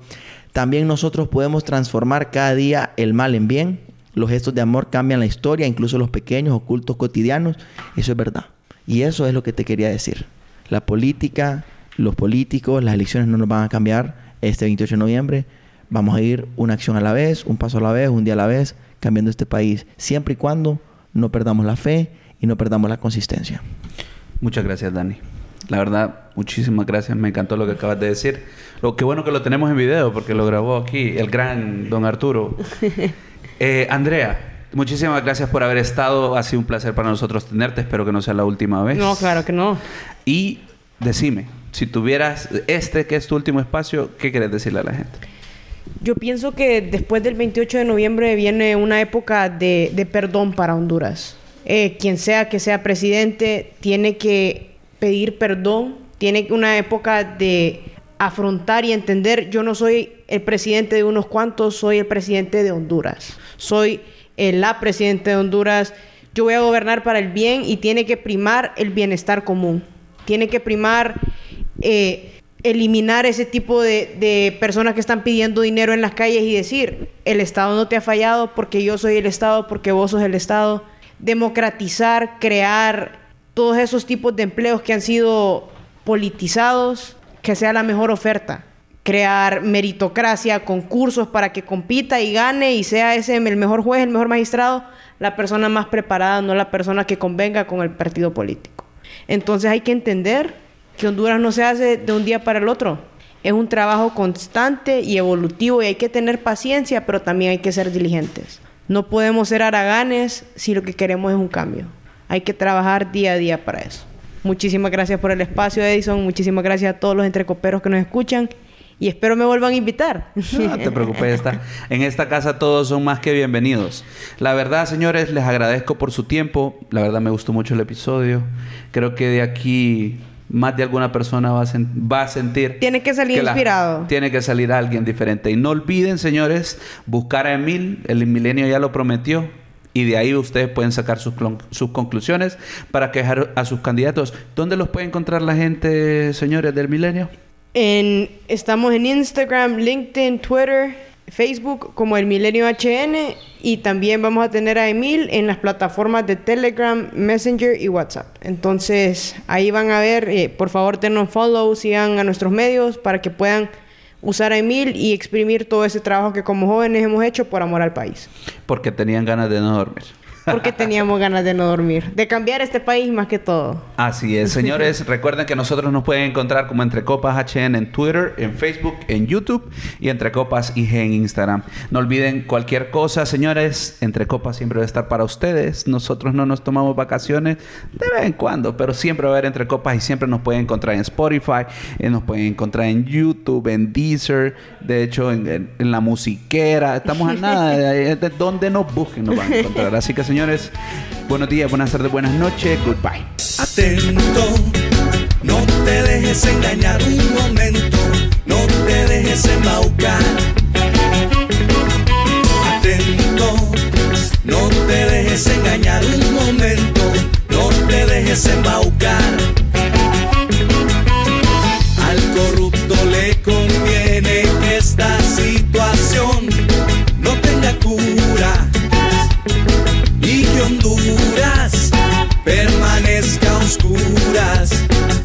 Speaker 2: también nosotros podemos transformar cada día el mal en bien. Los gestos de amor cambian la historia, incluso los pequeños ocultos cotidianos. Eso es verdad. Y eso es lo que te quería decir. La política, los políticos, las elecciones no nos van a cambiar este 28 de noviembre. Vamos a ir una acción a la vez, un paso a la vez, un día a la vez, cambiando este país, siempre y cuando no perdamos la fe y no perdamos la consistencia.
Speaker 1: Muchas gracias, Dani. La verdad, muchísimas gracias. Me encantó lo que acabas de decir. Lo que bueno que lo tenemos en video porque lo grabó aquí el gran don Arturo. Eh, Andrea, muchísimas gracias por haber estado. Ha sido un placer para nosotros tenerte. Espero que no sea la última vez.
Speaker 3: No, claro que no.
Speaker 1: Y decime, si tuvieras este que es tu último espacio, ¿qué quieres decirle a la gente?
Speaker 3: Yo pienso que después del 28 de noviembre viene una época de, perdón para Honduras. Eh, quien sea que sea presidente tiene que pedir perdón, tiene una época de afrontar y entender, yo no soy el presidente de unos cuantos, soy el presidente de Honduras, soy la presidenta de Honduras, yo voy a gobernar para el bien y tiene que primar el bienestar común, tiene que primar eh, eliminar ese tipo de, de, personas que están pidiendo dinero en las calles y decir, el Estado no te ha fallado porque yo soy el Estado, porque vos sos el Estado, democratizar, crear todos esos tipos de empleos que han sido politizados, que sea la mejor oferta. Crear meritocracia, concursos para que compita y gane y sea ese el mejor juez, el mejor magistrado, la persona más preparada, no la persona que convenga con el partido político. Entonces hay que entender que Honduras no se hace de un día para el otro. Es un trabajo constante y evolutivo y hay que tener paciencia, pero también hay que ser diligentes. No podemos ser haraganes si lo que queremos es un cambio. Hay que trabajar día a día para eso. Muchísimas gracias por el espacio, Edison. Muchísimas gracias a todos los entrecoperos que nos escuchan. Y espero me vuelvan a invitar.
Speaker 1: No te preocupes, en esta casa todos son más que bienvenidos. La verdad, señores, les agradezco por su tiempo. La verdad me gustó mucho el episodio. Creo que de aquí más de alguna persona va a, va a sentir...
Speaker 3: Tiene que salir inspirado.
Speaker 1: tiene que salir alguien diferente. Y no olviden, señores, buscar a Emil. El milenio ya lo prometió y de ahí ustedes pueden sacar sus, sus conclusiones para quejar a sus candidatos. ¿Dónde los puede encontrar la gente, señores del milenio?
Speaker 3: En, estamos en Instagram, LinkedIn, Twitter, Facebook como el Milenio HN y también vamos a tener a Emil en las plataformas de Telegram, Messenger y WhatsApp. Entonces ahí van a ver, eh, por favor tengan follow, sigan a nuestros medios para que puedan usar a Emil y exprimir todo ese trabajo que como jóvenes hemos hecho por amor al país.
Speaker 1: Porque tenían ganas de no dormir.
Speaker 3: Porque teníamos ganas de no dormir, de cambiar este país más que todo.
Speaker 1: Así es, señores. recuerden que nosotros nos pueden encontrar como Entre Copas HN en Twitter, en Facebook, en YouTube y Entre Copas IG en Instagram. No olviden cualquier cosa, señores. Entre Copas siempre va a estar para ustedes. Nosotros no nos tomamos vacaciones de vez en cuando, pero siempre va a haber Entre Copas y siempre nos pueden encontrar en Spotify, eh, nos pueden encontrar en YouTube, en Deezer, de hecho en, la musiquera. Estamos a nada de, de donde nos busquen, nos van a encontrar. Así que, señores, buenos días, buenas tardes, buenas noches. Goodbye.
Speaker 5: Atento, no te dejes engañar un momento, no te dejes embaucar. Atento, no te dejes engañar un momento, no te dejes embaucar. Al corrupto le conviene que esta situación no tenga cura Honduras permanezca a oscuras.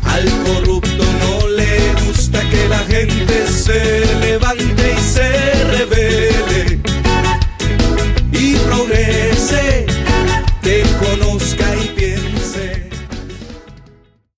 Speaker 5: Al corrupto no le gusta que la gente se levante y se revele y progrese, que conozca